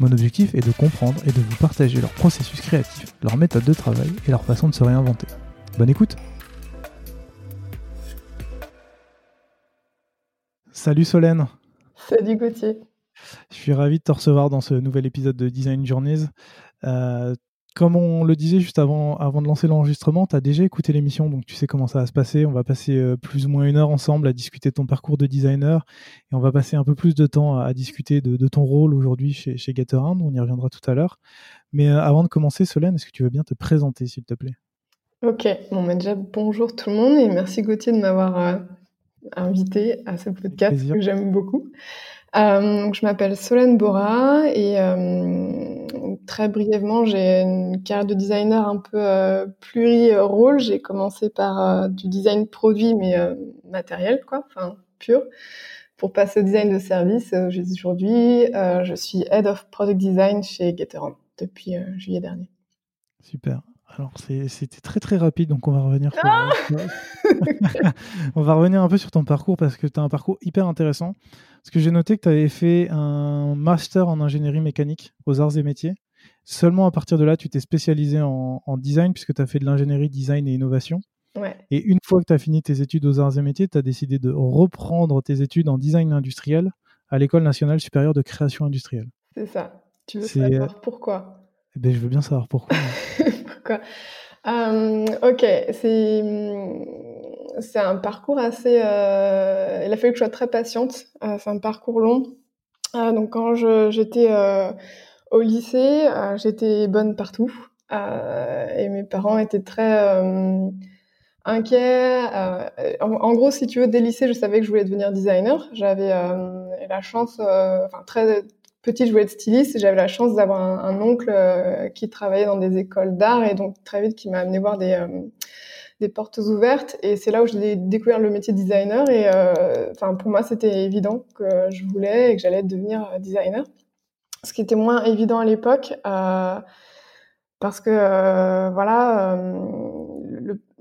Mon objectif est de comprendre et de vous partager leur processus créatif, leur méthode de travail et leur façon de se réinventer. Bonne écoute Salut Solène Salut Gauthier Je suis ravi de te recevoir dans ce nouvel épisode de Design Journeys. Euh, comme on le disait juste avant, avant de lancer l'enregistrement, tu as déjà écouté l'émission, donc tu sais comment ça va se passer. On va passer euh, plus ou moins une heure ensemble à discuter de ton parcours de designer et on va passer un peu plus de temps à, discuter de, ton rôle aujourd'hui chez, chez On y reviendra tout à l'heure. Mais euh, avant de commencer, Solène, est-ce que tu veux bien te présenter, s'il te plaît? Ok, bon, bah, déjà bonjour tout le monde et merci Gauthier de m'avoir euh, invité à ce podcast que j'aime beaucoup. Euh, je m'appelle Solène Bora et euh, très brièvement, j'ai une carrière de designer un peu euh, pluri-rôle. J'ai commencé par euh, du design produit, mais matériel, quoi, enfin pur, pour passer au design de service. Aujourd'hui, je suis Head of Product Design chez Gateron depuis juillet dernier. Super. Alors c'était très très rapide, donc on va revenir. Sur... Ah on va revenir un peu sur ton parcours parce que tu as un parcours hyper intéressant. Parce que j'ai noté que tu avais fait un master en ingénierie mécanique aux arts et métiers. Seulement à partir de là, tu t'es spécialisé en, design puisque tu as fait de l'ingénierie, design et innovation. Et une fois que tu as fini tes études aux arts et métiers, tu as décidé de reprendre tes études en design industriel à l'École nationale supérieure de création industrielle. C'est ça. Tu veux savoir pourquoi? eh ben, Je veux bien savoir pourquoi. Euh, ok, c'est c'est un parcours assez. Euh, il a fallu que je sois très patiente. Euh, c'est un parcours long. donc quand j'étais au lycée, j'étais bonne partout et mes parents étaient très inquiets. En, gros, si tu veux, dès lycée, je savais que je voulais devenir designer. J'avais la chance, enfin très petite, je voulais être styliste j'avais la chance d'avoir un, oncle euh, qui travaillait dans des écoles d'art et donc très vite qui m'a amené voir des, euh, des portes ouvertes. Et c'est là où j'ai découvert le métier de designer. Et euh, enfin, pour moi, c'était évident que je voulais et que j'allais devenir designer. Ce qui était moins évident à l'époque parce que voilà,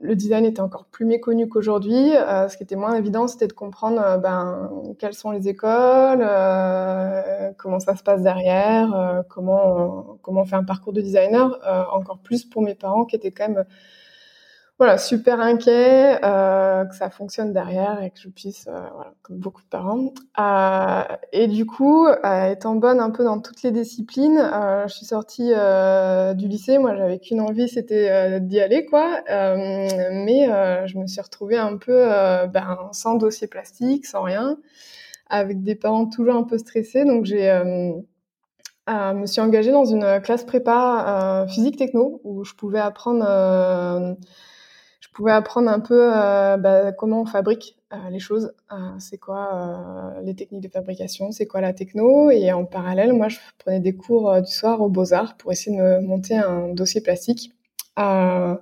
le, design était encore plus méconnu qu'aujourd'hui. Euh, ce qui était moins évident, c'était de comprendre euh, ben, quelles sont les écoles, euh, comment ça se passe derrière, comment, comment on fait un parcours de designer. encore plus pour mes parents qui étaient quand même voilà, super inquiet euh, que ça fonctionne derrière et que je puisse, euh, voilà, comme beaucoup de parents. Euh, et du coup, étant bonne un peu dans toutes les disciplines, je suis sortie du lycée. Moi, j'avais qu'une envie, c'était d'y aller, quoi. mais je me suis retrouvée un peu ben, sans dossier plastique, sans rien, avec des parents toujours un peu stressés. Donc, j'ai me suis engagée dans une classe prépa physique techno où je pouvais apprendre pouvais apprendre un peu euh, bah, comment on fabrique euh, les choses, euh, c'est quoi les techniques de fabrication, c'est quoi la techno. Et en parallèle, moi, je prenais des cours du soir aux Beaux-Arts pour essayer de me monter un dossier plastique. je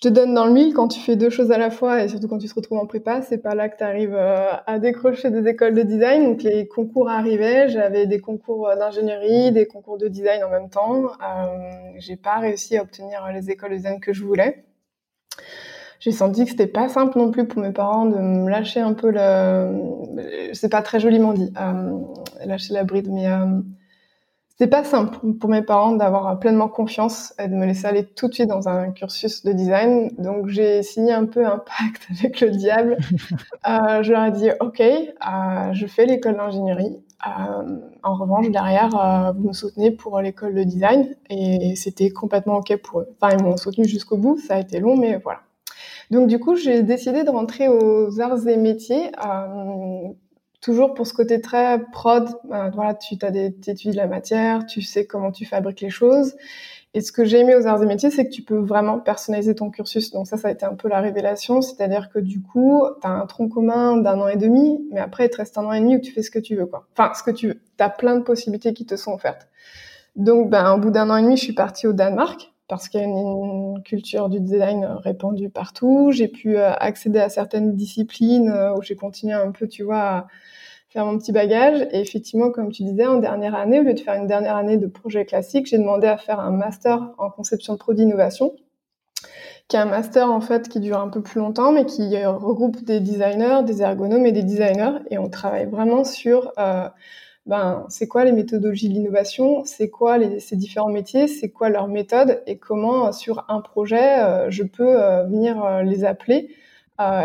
te donne dans le mille quand tu fais deux choses à la fois et surtout quand tu te retrouves en prépa, c'est pas là que tu arrives à décrocher des écoles de design. Donc les concours arrivaient, j'avais des concours d'ingénierie, des concours de design en même temps. j'ai pas réussi à obtenir les écoles de design que je voulais j'ai senti que c'était pas simple non plus pour mes parents de me lâcher un peu le. C'est pas très joliment dit, euh, lâcher la bride, mais euh, c'était pas simple pour mes parents d'avoir pleinement confiance et de me laisser aller tout de suite dans un cursus de design. Donc j'ai signé un peu un pacte avec le diable. euh, je leur ai dit ok, euh, je fais l'école d'ingénierie. Euh, en revanche, derrière, euh, vous me soutenez pour l'école de design et c'était complètement ok pour eux. Enfin, ils m'ont soutenu jusqu'au bout. Ça a été long, mais voilà. Donc du coup, j'ai décidé de rentrer aux arts et métiers, euh, toujours pour ce côté très prod. Voilà, tu as des, études la matière, tu sais comment tu fabriques les choses. Et ce que j'ai aimé aux arts et métiers, c'est que tu peux vraiment personnaliser ton cursus. Donc ça, ça a été un peu la révélation. C'est-à-dire que du coup, tu as un tronc commun d'un an et demi, mais après, il te reste un an et demi où tu fais ce que tu veux. quoi. Enfin, ce que tu veux. Tu as plein de possibilités qui te sont offertes. Donc, ben, au bout d'un an et demi, je suis partie au Danemark parce qu'il y a une, culture du design répandue partout. J'ai pu euh, accéder à certaines disciplines euh, où j'ai continué un peu, tu vois, faire mon petit bagage. Et effectivement, comme tu disais, en dernière année, au lieu de faire une dernière année de projet classique, j'ai demandé à faire un master en conception de produits innovation, qui est un master en fait qui dure un peu plus longtemps, mais qui regroupe des designers, des ergonomes et des designers. Et on travaille vraiment sur euh, ben, c'est quoi les méthodologies de l'innovation, c'est quoi les, ces différents métiers, c'est quoi leurs méthodes et comment euh, sur un projet euh, je peux euh, venir les appeler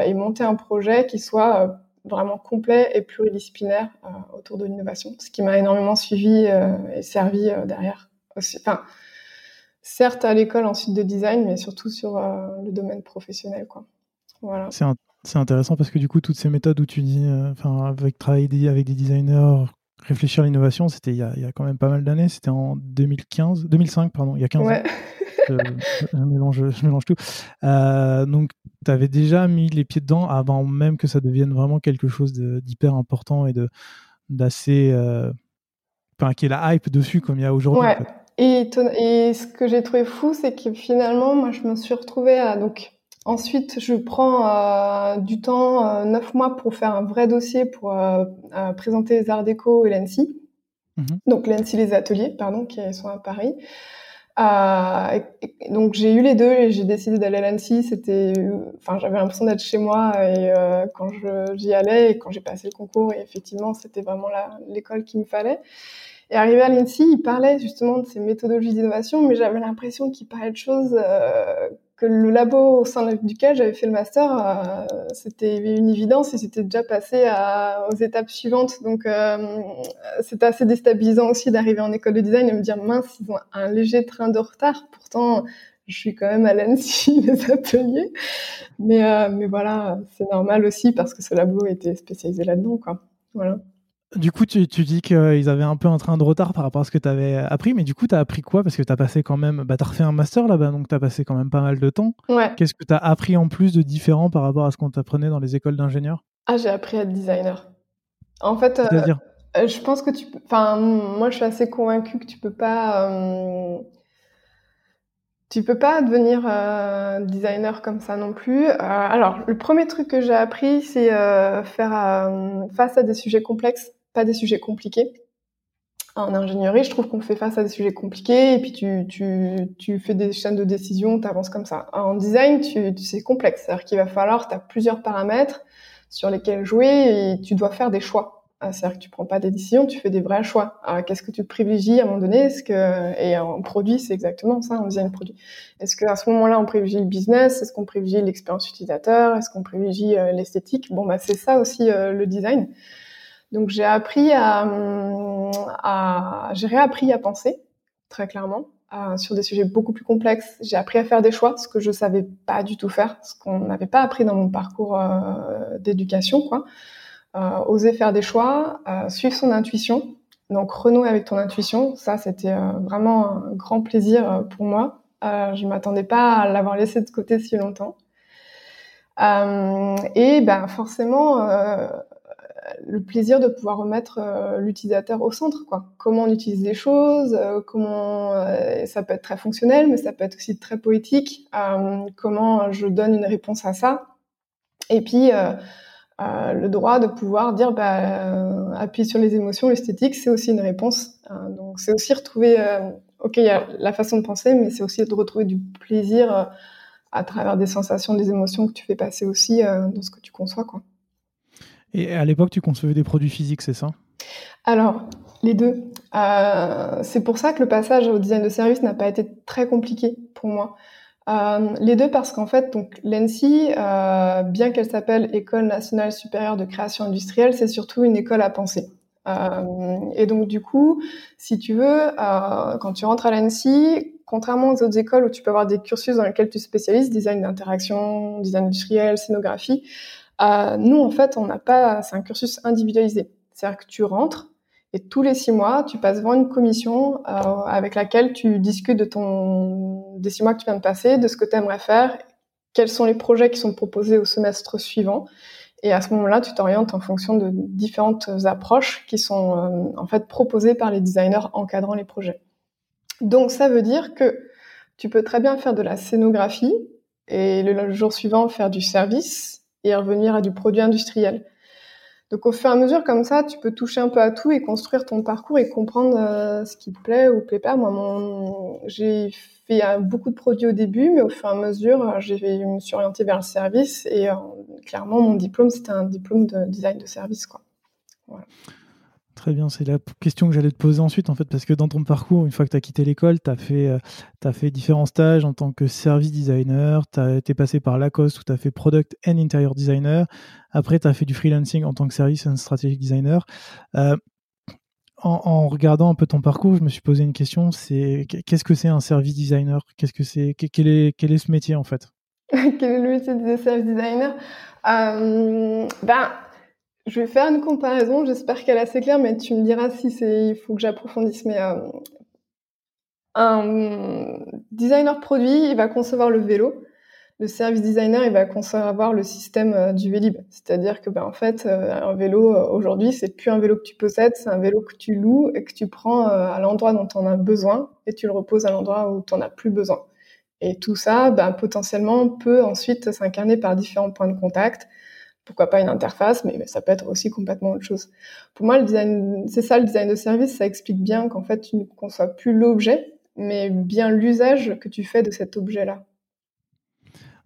et monter un projet qui soit vraiment complet et pluridisciplinaire autour de l'innovation, ce qui m'a énormément suivi et servi derrière. Enfin, certes à l'école ensuite de design, mais surtout sur le domaine professionnel, quoi. Voilà. C'est intéressant parce que du coup, toutes ces méthodes où tu dis, enfin, avec travailler avec des designers, réfléchir à l'innovation, c'était il, y a quand même pas mal d'années. C'était en 2015, 2005, pardon, il y a 15 ans. Je, mélange, je, mélange, tout. Euh, donc, tu avais déjà mis les pieds dedans avant même que ça devienne vraiment quelque chose d'hyper important et d'assez. Euh, enfin, qu'il y ait la hype dessus comme il y a aujourd'hui. Ouais. Et, et, ce que j'ai trouvé fou, c'est que finalement, moi, je me suis retrouvée à. Donc, Ensuite, je prends euh, du temps, euh, neuf mois, pour faire un vrai dossier pour euh, présenter les Arts Déco et l'ENSI. Mhm. Donc l'ENSI, les ateliers, pardon, qui sont à Paris. Donc j'ai eu les deux et j'ai décidé d'aller à l'ENSI. C'était, enfin, j'avais l'impression d'être chez moi et quand j'y allais et quand j'ai passé le concours, et effectivement, c'était vraiment l'école qu'il me fallait. Et arrivé à l'INSI, il parlait justement de ces méthodologies d'innovation, mais j'avais l'impression qu'il parlait de choses que le labo au sein duquel j'avais fait le master, euh, c'était une évidence et c'était déjà passé aux étapes suivantes. Donc, euh, c'était assez déstabilisant aussi d'arriver en école de design et me dire mince, ils ont un léger train de retard. Pourtant, je suis quand même à l'ANSI, les ateliers. Mais, euh, mais voilà, c'est normal aussi parce que ce labo était spécialisé là-dedans. Voilà. Du coup, tu, dis qu'ils avaient un peu un train de retard par rapport à ce que tu avais appris, mais du coup, tu as appris quoi? Parce que tu as passé quand même. Bah, tu as refait un master là-bas, donc tu as passé quand même pas mal de temps. Ouais. Qu'est-ce que tu as appris en plus de différent par rapport à ce qu'on t'apprenait dans les écoles d'ingénieurs? Ah, j'ai appris à être designer. En fait, euh, euh, je pense que tu. Enfin, moi, je suis assez convaincue que tu peux pas. Euh, tu peux pas devenir designer comme ça non plus. alors, le premier truc que j'ai appris, c'est faire face à des sujets complexes des sujets compliqués. En ingénierie, je trouve qu'on fait face à des sujets compliqués et puis tu, tu, tu fais des chaînes de décision, tu avances comme ça. En design, tu, c'est complexe. C'est-à-dire qu'il va falloir, tu as plusieurs paramètres sur lesquels jouer et tu dois faire des choix. Ah, c'est-à-dire que tu prends pas des décisions, tu fais des vrais choix. Qu'est-ce que tu privilégies à un moment donné? Est-ce que et en produit, c'est exactement ça, en design produit. Est-ce qu'à ce, moment-là, on privilégie le business? Est-ce qu'on privilégie l'expérience utilisateur? Est-ce qu'on privilégie euh, l'esthétique? Bon, bah c'est ça aussi euh, le design. Donc j'ai appris à, à j'ai réappris à penser très clairement sur des sujets beaucoup plus complexes. J'ai appris à faire des choix, ce que je savais pas du tout faire, ce qu'on n'avait pas appris dans mon parcours euh, d'éducation, quoi. Euh, oser faire des choix, euh, suivre son intuition. Donc renouer avec ton intuition, ça c'était vraiment un grand plaisir pour moi. je m'attendais pas à l'avoir laissé de côté si longtemps. et ben forcément le plaisir de pouvoir remettre euh, l'utilisateur au centre, quoi. Comment on utilise les choses, euh, comment euh, ça peut être très fonctionnel, mais ça peut être aussi très poétique. comment je donne une réponse à ça. Et puis le droit de pouvoir dire, bah, appuyer sur les émotions, l'esthétique, c'est aussi une réponse. donc c'est aussi retrouver, ok, il y a la façon de penser, mais c'est aussi de retrouver du plaisir à travers des sensations, des émotions que tu fais passer aussi dans ce que tu conçois, quoi. Et à l'époque, tu concevais des produits physiques, c'est ça? Alors, les deux. Euh, c'est pour ça que le passage au design de service n'a pas été très compliqué pour moi. Euh, les deux parce qu'en fait, donc l'ENSI, euh, bien qu'elle s'appelle École nationale supérieure de création industrielle, c'est surtout une école à penser. et donc du coup, si tu veux, quand tu rentres à l'ENSI, contrairement aux autres écoles où tu peux avoir des cursus dans lesquels tu spécialises, design d'interaction, design industriel, scénographie, euh, nous, en fait, on n'a pas, c'est un cursus individualisé. C'est-à-dire que tu rentres et tous les six mois, tu passes devant une commission euh, avec laquelle tu discutes de ton, des six mois que tu viens de passer, de ce que tu aimerais faire, quels sont les projets qui sont proposés au semestre suivant. Et à ce moment-là, tu t'orientes en fonction de différentes approches qui sont euh, en fait proposées par les designers encadrant les projets. Donc ça veut dire que tu peux très bien faire de la scénographie et le jour suivant faire du service et revenir à du produit industriel. Donc au fur et à mesure comme ça, tu peux toucher un peu à tout et construire ton parcours et comprendre euh, ce qui te plaît ou plaît pas. Moi, mon... j'ai fait euh, beaucoup de produits au début, mais au fur et à mesure, euh, je me suis orientée vers le service et clairement, mon diplôme, c'était un diplôme de design de service. Quoi. Voilà. Très bien, c'est la question que j'allais te poser ensuite, en fait, parce que dans ton parcours, une fois que tu as quitté l'école, tu as, euh, as, fait différents stages en tant que service designer, tu es passé par Lacoste où tu as fait product and interior designer, après tu as fait du freelancing en tant que service and strategic designer. Euh, en, regardant un peu ton parcours, je me suis posé une question, c'est qu'est-ce que c'est un service designer? Qu'est-ce que c'est quel est, quel est ce métier en fait? Quel est le métier de service designer? Euh, Ben je vais faire une comparaison, j'espère qu'elle est assez claire, mais tu me diras si il faut que j'approfondisse. Mais euh, un designer produit, il va concevoir le vélo. Le service designer, il va concevoir le système euh, du Vélib. C'est-à-dire que, ben, en fait, euh, un vélo, aujourd'hui, c'est plus un vélo que tu possèdes, c'est un vélo que tu loues et que tu prends à l'endroit dont tu en as besoin et tu le reposes à l'endroit où tu n'en as plus besoin. Et tout ça, ben, potentiellement, peut ensuite s'incarner par différents points de contact pourquoi pas une interface, mais ça peut être aussi complètement autre chose. Pour moi, le design, c'est ça le design de service, ça explique bien qu'en fait, tu ne conçois plus l'objet, mais bien l'usage que tu fais de cet objet-là.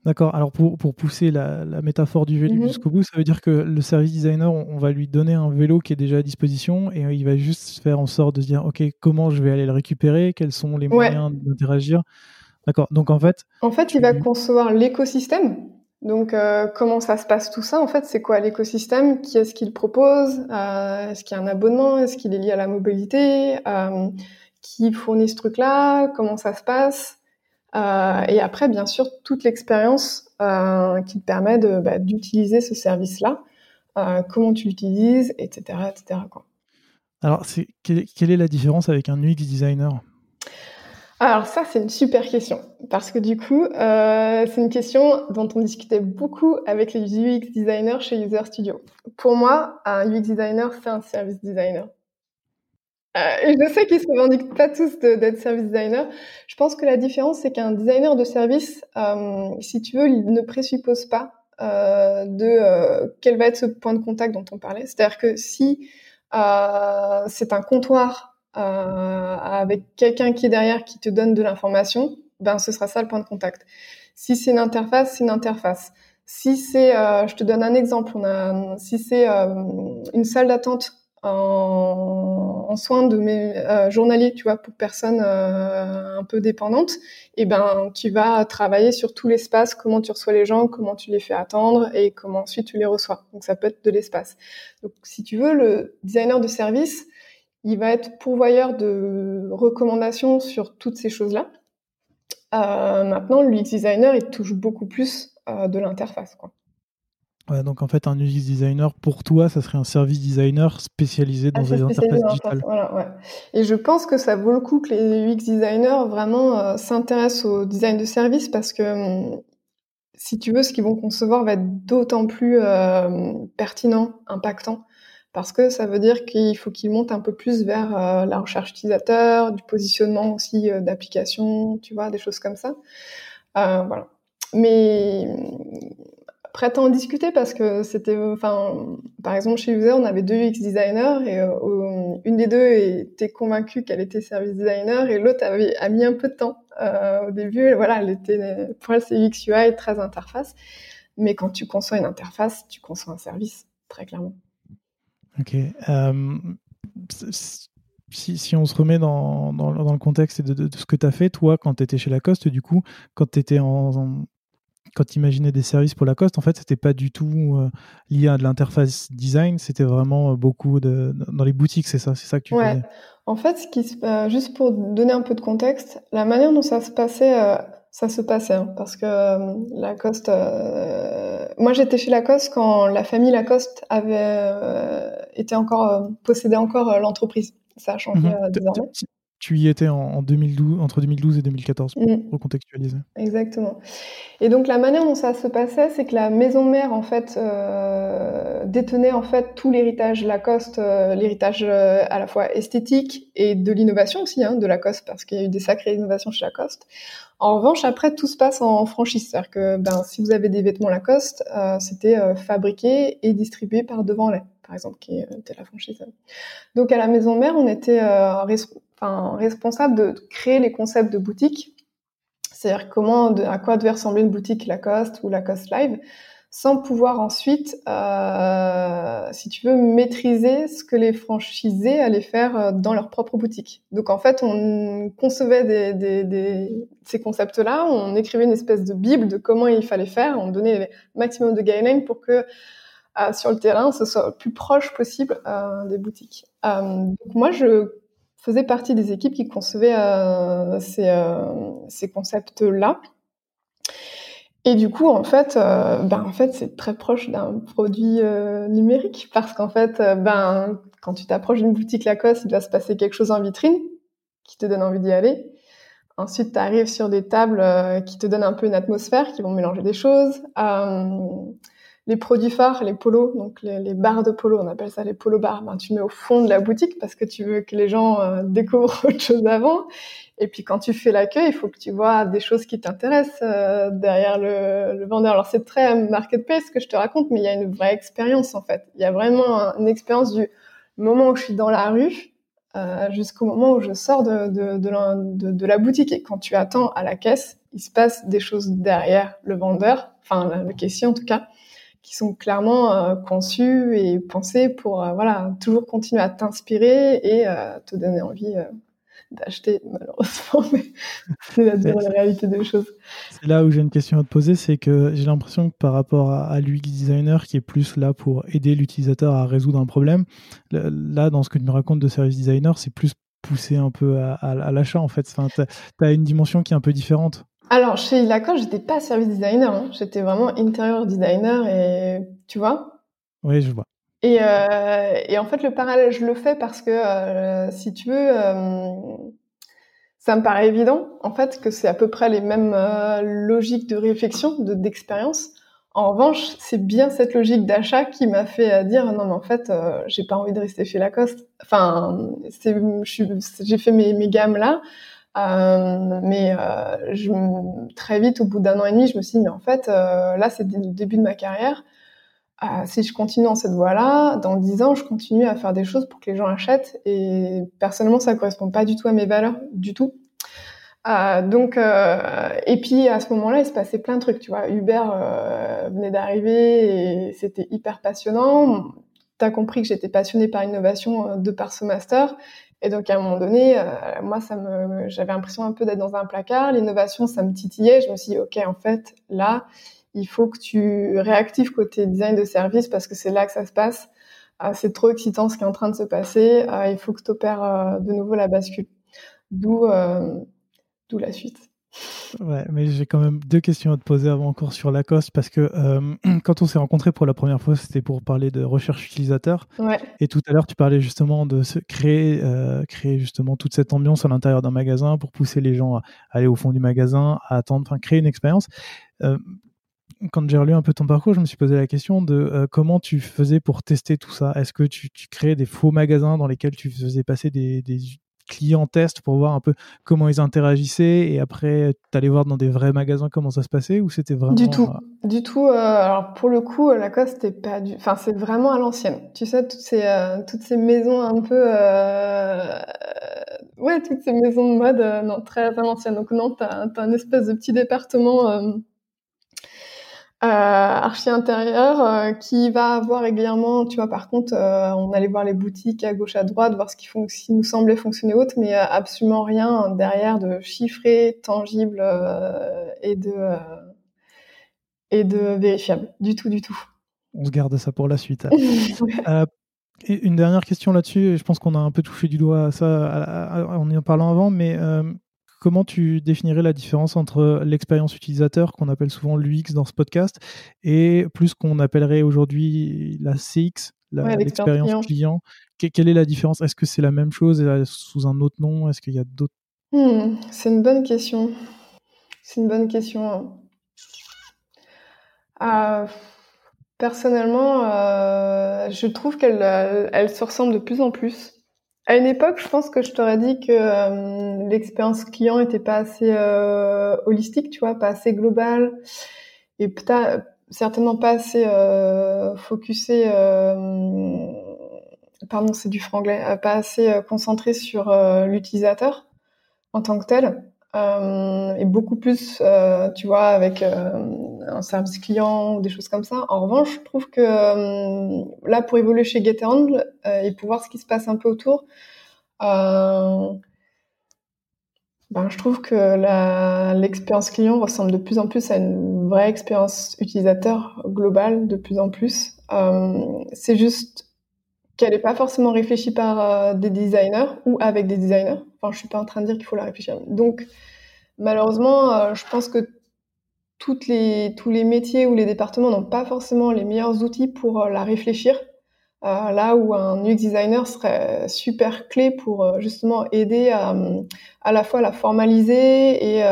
D'accord. Alors pour, pour pousser la, métaphore du vélo mhm. jusqu'au bout, ça veut dire que le service designer, on, va lui donner un vélo qui est déjà à disposition et il va juste faire en sorte de se dire, ok, comment je vais aller le récupérer, quels sont les moyens d'interagir? D'accord. Donc en fait. En fait, il va concevoir l'écosystème donc, euh, comment ça se passe tout ça En fait, c'est quoi l'écosystème? Qui est-ce qu'il propose? Euh, Est-ce qu'il y a un abonnement? Est-ce qu'il est lié à la mobilité? Euh, Qui fournit ce truc-là? Comment ça se passe? Et après, bien sûr, toute l'expérience qui te permet bah, d'utiliser ce service-là. comment tu l'utilises, etc., etc. Alors, quelle est la différence avec un UX designer? Alors ça, c'est une super question, parce que du coup, euh, c'est une question dont on discutait beaucoup avec les UX designers chez User Studio. Pour moi, un UX designer, c'est un service designer. Euh, je sais qu'ils se revendiquent pas tous d'être service designer. Je pense que la différence, c'est qu'un designer de service, euh, si tu veux, il ne présuppose pas de quel va être ce point de contact dont on parlait. C'est-à-dire que si c'est un comptoir avec quelqu'un qui est derrière qui te donne de l'information, ben ce sera ça le point de contact. Si c'est une interface, c'est une interface. Si c'est, euh, je te donne un exemple, on a, si c'est euh, une salle d'attente en, en, soins de mes euh, journaliers, tu vois, pour personnes euh, un peu dépendantes, et eh ben tu vas travailler sur tout l'espace, comment tu reçois les gens, comment tu les fais attendre et comment ensuite tu les reçois. Donc ça peut être de l'espace. Donc si tu veux, le designer de service, il va être pourvoyeur de recommandations sur toutes ces choses-là. Euh, maintenant, l'UX designer, il touche beaucoup plus euh, de l'interface. Ouais, donc en fait, un UX designer, pour toi, ça serait un service designer spécialisé dans les interfaces digitales. Voilà, ouais. Et je pense que ça vaut le coup que les UX designers vraiment euh, s'intéressent au design de service parce que hum, si tu veux, ce qu'ils vont concevoir va être d'autant plus pertinent, impactant parce que ça veut dire qu'il faut qu'il monte un peu plus vers euh, la recherche utilisateur, du positionnement aussi euh, d'application, tu vois, des choses comme ça. Euh, voilà. Mais prêt à en discuter parce que c'était, enfin, par exemple chez User, on avait deux UX designers et une des deux était convaincue qu'elle était service designer et l'autre avait a mis un peu de temps au début. Voilà, elle était, pour elle c'est UX UI très interface, mais quand tu conçois une interface, tu conçois un service très clairement. Ok. Euh, si, si, on se remet dans, dans, dans le contexte de, de, ce que tu as fait, toi, quand tu étais chez Lacoste, du coup, quand tu étais en, quand tu imaginais des services pour Lacoste, en fait, c'était pas du tout lié à de l'interface design, c'était vraiment beaucoup de, dans les boutiques, c'est ça, c'est ça que tu ouais. En fait, ce qui, juste pour donner un peu de contexte, la manière dont ça se passait, ça se passait, hein, parce que Lacoste, moi j'étais chez Lacoste quand la famille Lacoste avait été encore possédait encore l'entreprise. Ça a changé mmh désormais tu y étais en, 2012, entre 2012 et 2014 pour mm. recontextualiser. Exactement. Et donc la manière dont ça se passait, c'est que la maison mère en fait euh, détenait en fait tout l'héritage Lacoste, euh, l'héritage euh, à la fois esthétique et de l'innovation aussi hein, de Lacoste parce qu'il y a eu des sacrées innovations chez Lacoste. En revanche, après tout se passe en franchise, c'est-à-dire que ben si vous avez des vêtements Lacoste, c'était fabriqué et distribué par Devant Lait par exemple, qui était la franchise. Donc à la maison mère, on était responsable de créer les concepts de boutique, c'est-à-dire comment, à quoi devait ressembler une boutique Lacoste ou Lacoste Live, sans pouvoir ensuite, euh, si tu veux, maîtriser ce que les franchisés allaient faire euh, dans leur propre boutique. Donc en fait, on concevait ces concepts-là, on écrivait une espèce de bible de comment il fallait faire, on donnait le maximum de guidelines pour que euh, sur le terrain, ce soit le plus proche possible des boutiques. donc moi, je faisais partie des équipes qui concevaient euh, ces, euh, ces concepts-là. Et du coup, en fait, euh, ben, en fait, c'est très proche d'un produit numérique parce qu'en fait, ben, quand tu t'approches d'une boutique Lacoste, il va se passer quelque chose en vitrine qui te donne envie d'y aller. Ensuite, tu arrives sur des tables qui te donnent un peu une atmosphère, qui vont mélanger des choses les produits phares, les polos, donc les, barres de polo, on appelle ça les polo bars, ben, tu mets au fond de la boutique parce que tu veux que les gens euh, découvrent autre chose avant. Et puis quand tu fais l'accueil, il faut que tu vois des choses qui t'intéressent euh, derrière le, vendeur. Alors c'est très marketplace que je te raconte, mais il y a une vraie expérience en fait. Il y a vraiment une expérience du moment où je suis dans la rue euh, jusqu'au moment où je sors de, de, la, de, la boutique. Et quand tu attends à la caisse, il se passe des choses derrière le vendeur, enfin le caissier en tout cas qui sont clairement euh, conçus et pensés pour euh, voilà toujours continuer à t'inspirer et euh, te donner envie d'acheter malheureusement mais c'est la, réalité des choses. C'est là où j'ai une question à te poser c'est que j'ai l'impression que par rapport à, l'UX designer qui est plus là pour aider l'utilisateur à résoudre un problème là dans ce que tu me racontes de service designer c'est plus poussé un peu à, à l'achat en fait. Tu as une dimension qui est un peu différente alors, chez Lacoste, j'étais pas service designer, hein. j'étais vraiment intérieur designer et tu vois? Oui, je vois. Et, euh, et, en fait, le parallèle, je le fais parce que, euh, si tu veux, euh, ça me paraît évident, en fait, que c'est à peu près les mêmes logiques de réflexion, de d'expérience. En revanche, c'est bien cette logique d'achat qui m'a fait dire non mais en fait, j'ai pas envie de rester chez Lacoste. Enfin, j'ai fait mes, mes gammes là. Euh, mais euh, très vite, au bout d'un an et demi, je me suis dit, mais en fait, euh, là, c'est le début de ma carrière. Si je continue dans cette voie-là, dans dix ans, je continue à faire des choses pour que les gens achètent. Et personnellement, ça correspond pas du tout à mes valeurs, du tout. Donc, et puis à ce moment-là, il se passait plein de trucs. Tu vois, Uber venait d'arriver et c'était hyper passionnant. Tu as compris que j'étais passionnée par l'innovation de par ce master. Et donc à un moment donné, euh, moi, ça me, j'avais l'impression un peu d'être dans un placard. L'innovation, ça me titillait. Je me suis dit, ok, en fait, là, il faut que tu réactives côté design de service parce que c'est là que ça se passe. Euh, c'est trop excitant ce qui est en train de se passer. Euh, il faut que tu opères de nouveau la bascule. D'où, d'où la suite. Ouais, mais j'ai quand même deux questions à te poser avant encore sur Lacoste parce que euh, quand on s'est rencontrés pour la première fois, c'était pour parler de recherche utilisateur. Ouais. Et tout à l'heure, tu parlais justement de se créer, euh, créer justement toute cette ambiance à l'intérieur d'un magasin pour pousser les gens à aller au fond du magasin, à attendre, enfin créer une expérience. Euh, quand j'ai relu un peu ton parcours, je me suis posé la question de comment tu faisais pour tester tout ça? Est-ce que tu, tu, créais des faux magasins dans lesquels tu faisais passer des, des clients test pour voir un peu comment ils interagissaient et après tu allais voir dans des vrais magasins comment ça se passait ou c'était vraiment du tout. euh, du tout euh, alors pour le coup euh, Lacoste c'était pas du enfin c'est vraiment à l'ancienne. Tu sais toutes ces toutes ces maisons un peu ouais toutes ces maisons de mode non très à l'ancienne donc non t'as as un espèce de petit département euh, archi intérieur euh, qui va avoir régulièrement, tu vois, par contre, euh, on allait voir les boutiques à gauche, à droite, voir ce qui, font, ce qui nous semblait fonctionner autre, mais absolument rien derrière de chiffré, tangible et de et de vérifiable. Du tout, du tout. On se garde ça pour la suite. euh, une dernière question là-dessus, je pense qu'on a un peu touché du doigt à ça en y en parlant avant, mais euh, comment tu définirais la différence entre l'expérience utilisateur, qu'on appelle souvent l'UX dans ce podcast, et plus qu'on appellerait aujourd'hui la CX, l'expérience client. Quelle est la différence? Est-ce que c'est la même chose sous un autre nom? Est-ce qu'il y a d'autres? Hmm, C'est une bonne question. C'est une bonne question. Euh, personnellement, euh, je trouve qu'elle elle se ressemble de plus en plus. À une époque, je pense que je t'aurais dit que euh, l'expérience client était pas assez euh, holistique, tu vois, pas assez globale, et peut-être certainement pas assez euh, focusé. Euh, pardon, c'est du franglais, pas assez concentré sur l'utilisateur en tant que tel, et beaucoup plus, tu vois, avec un service client ou des choses comme ça. En revanche, je trouve que euh, là, pour évoluer chez euh, et pour voir ce qui se passe un peu autour, euh, ben, je trouve que l'expérience client ressemble de plus en plus à une vraie expérience utilisateur globale, de plus en plus. C'est juste qu'elle n'est pas forcément réfléchie par des designers ou avec des designers. Enfin, je suis pas en train de dire qu'il faut la réfléchir. Donc, malheureusement, je pense que toutes les, tous les métiers ou les départements n'ont pas forcément les meilleurs outils pour euh, la réfléchir. Euh, là où un UX designer serait super clé pour euh, justement aider à, à la fois la formaliser et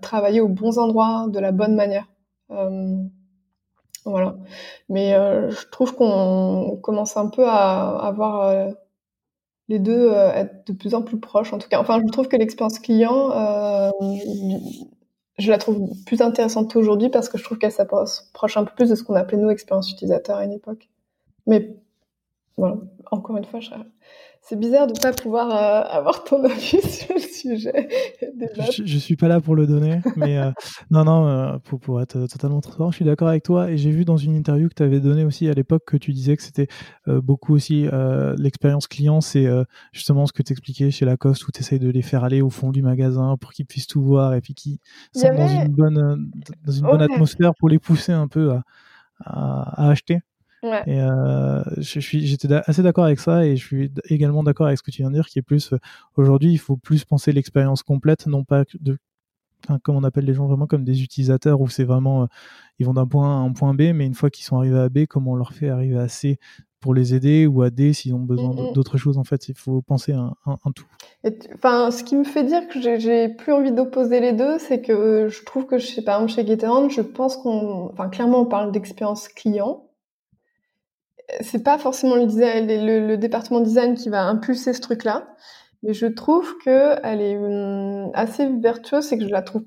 travailler aux bons endroits de la bonne manière. Voilà. Mais je trouve qu'on commence un peu à, avoir les deux être de plus en plus proches. En tout cas, enfin, je trouve que l'expérience client je la trouve plus intéressante aujourd'hui parce que je trouve qu'elle s'approche un peu plus de ce qu'on appelait nous expérience utilisateur à une époque. Mais voilà, encore une fois, c'est bizarre de ne pas pouvoir euh, avoir ton avis sur le sujet. Je, ne suis pas là pour le donner, mais euh, non, non, euh, pour, pour, être totalement transparent, je suis d'accord avec toi. Et j'ai vu dans une interview que tu avais donnée aussi à l'époque que tu disais que c'était beaucoup aussi l'expérience client, c'est justement ce que tu expliquais chez Lacoste où tu essayes de les faire aller au fond du magasin pour qu'ils puissent tout voir et puis qu'ils sont dans une bonne, dans une bonne atmosphère pour les pousser un peu à, à acheter. Ouais. Et euh, je suis, j'étais assez d'accord avec ça et je suis également d'accord avec ce que tu viens de dire, qui est plus euh, aujourd'hui, il faut plus penser l'expérience complète, non pas de, comme on appelle les gens vraiment comme des utilisateurs où c'est vraiment, euh, ils vont d'un point A à un point B, mais une fois qu'ils sont arrivés à B, comment on leur fait arriver à C pour les aider ou à D s'ils ont besoin d'autres choses. En fait, il faut penser un, un, tout. Enfin, ce qui me fait dire que j'ai plus envie d'opposer les deux, c'est que je trouve que, je sais, par exemple, chez GetAround, je pense qu'on, enfin, clairement, on parle d'expérience client c'est pas forcément le, département design qui va impulser ce truc-là, mais je trouve que elle est hum, assez vertueuse, c'est que je la trouve.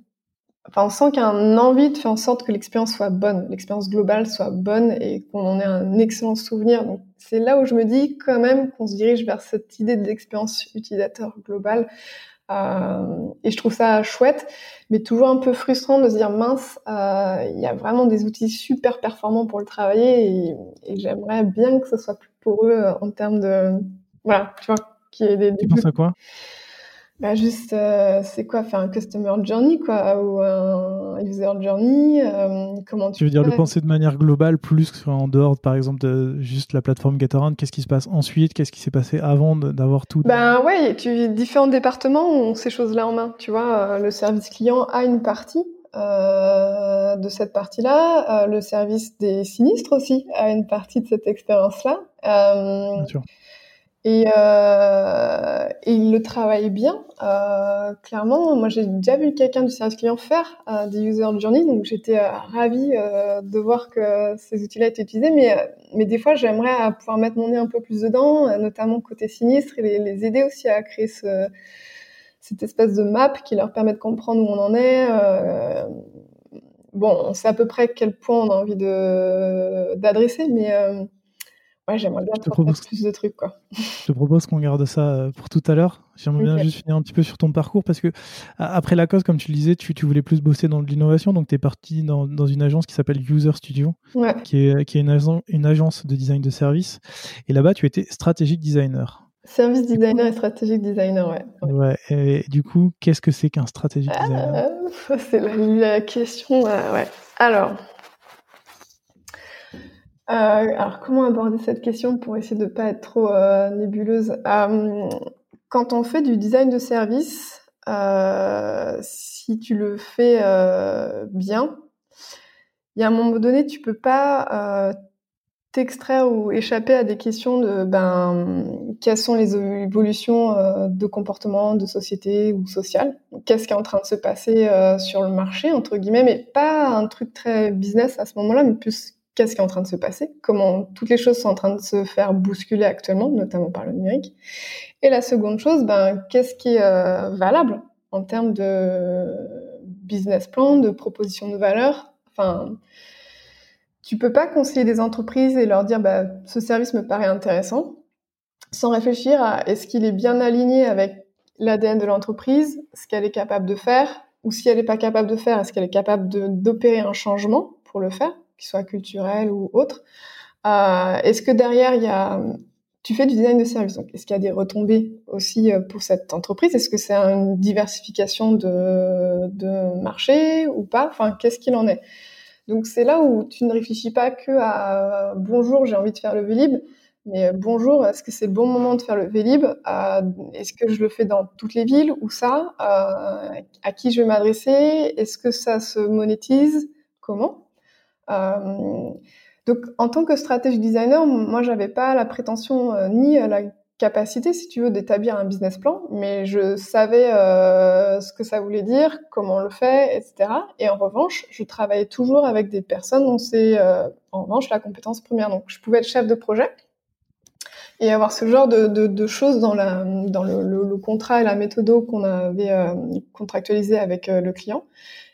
Enfin, on sent qu'il y a une envie de faire en sorte que l'expérience soit bonne, l'expérience globale soit bonne et qu'on en ait un excellent souvenir. Donc, c'est là où je me dis quand même qu'on se dirige vers cette idée de l'expérience utilisateur globale. Euh, et je trouve ça chouette, mais toujours un peu frustrant de se dire mince, euh, il y a vraiment des outils super performants pour le travailler et, et j'aimerais bien que ce soit plus pour eux euh, en termes de voilà, tu vois, qui est des, Tu penses à quoi? Bah juste, euh, c'est quoi faire un customer journey, quoi, ou un user journey euh, Comment tu, veux dire le penser de manière globale, plus en dehors, par exemple, de juste la plateforme GetAround Qu'est-ce qui se passe ensuite Qu'est-ce qui s'est passé avant d'avoir tout? Ben ouais, tu différents départements ont ces choses-là en main. Tu vois, euh, le service client a une partie. de cette partie-là, le service des sinistres aussi a une partie de cette expérience-là. Bien sûr. Et, euh, et il le travaille bien. Euh, clairement, moi j'ai déjà vu quelqu'un du service client faire euh, des user journey, donc j'étais euh, ravie euh, de voir que ces outils-là étaient utilisés. Mais, euh, mais des fois, j'aimerais pouvoir mettre mon nez un peu plus dedans, notamment côté sinistre, et les, aider aussi à créer ce, cette espèce de map qui leur permet de comprendre où on en est. bon, on sait à peu près quel point on a envie d'adresser, mais Ouais, j'aimerais bien te propose... plus de trucs, quoi. Je te propose qu'on garde ça euh, pour tout à l'heure. J'aimerais bien juste finir un petit peu sur ton parcours parce que après la cause, comme tu le disais, tu, tu voulais plus bosser dans l'innovation, donc tu es parti dans, dans, une agence qui s'appelle User Studio, qui est, qui est une, agence, une agence de design de service. Et là-bas, tu étais stratégique designer. Service designer et stratégique designer, ouais. Ouais. et du coup, qu'est-ce que c'est qu'un stratégique designer? ah, C'est la, la, question, euh, ouais. Alors, alors, comment aborder cette question pour essayer de ne pas être trop nébuleuse? Quand on fait du design de service, si tu le fais bien, il y a un moment donné, tu peux pas t'extraire ou échapper à des questions de ben quelles sont les évolutions euh, de comportement de société ou sociale qu'est-ce qui est en train de se passer euh, sur le marché entre guillemets mais pas un truc très business à ce moment-là mais plus qu'est-ce qui est en train de se passer comment toutes les choses sont en train de se faire bousculer actuellement notamment par le numérique. Et la seconde chose ben qu'est-ce qui est euh, valable en termes de business plan de proposition de valeur? Enfin tu peux pas conseiller des entreprises et leur dire bah, ce service me paraît intéressant sans réfléchir à est-ce qu'il est bien aligné avec l'ADN de l'entreprise, ce qu'elle est capable de faire, ou si elle n'est pas capable de faire, est-ce qu'elle est capable d'opérer un changement pour le faire, qu'il soit culturel ou autre. Euh, est-ce que derrière, il y a, tu fais du design de service, donc est-ce qu'il y a des retombées aussi euh, pour cette entreprise? Est-ce que c'est une diversification de, marché ou pas? Enfin, qu'est-ce qu'il en est? Donc c'est là où tu ne réfléchis pas que à bonjour, j'ai envie de faire le Vélib, mais bonjour, est-ce que c'est le bon moment de faire le Vélib Est-ce que je le fais dans toutes les villes ou ça? À qui je vais m'adresser? Est-ce que ça se monétise? Comment? Donc, en tant que stratégie designer, moi, j'avais pas la prétention euh, ni la capacité, si tu veux, d'établir un business plan, mais je savais euh, ce que ça voulait dire, comment on le fait, etc. Et en revanche, je travaillais toujours avec des personnes dont c'est, euh, en revanche, la compétence première. Donc, je pouvais être chef de projet et avoir ce genre de, choses dans, le, contrat et la méthode qu'on avait euh, contractualisé avec euh, le client.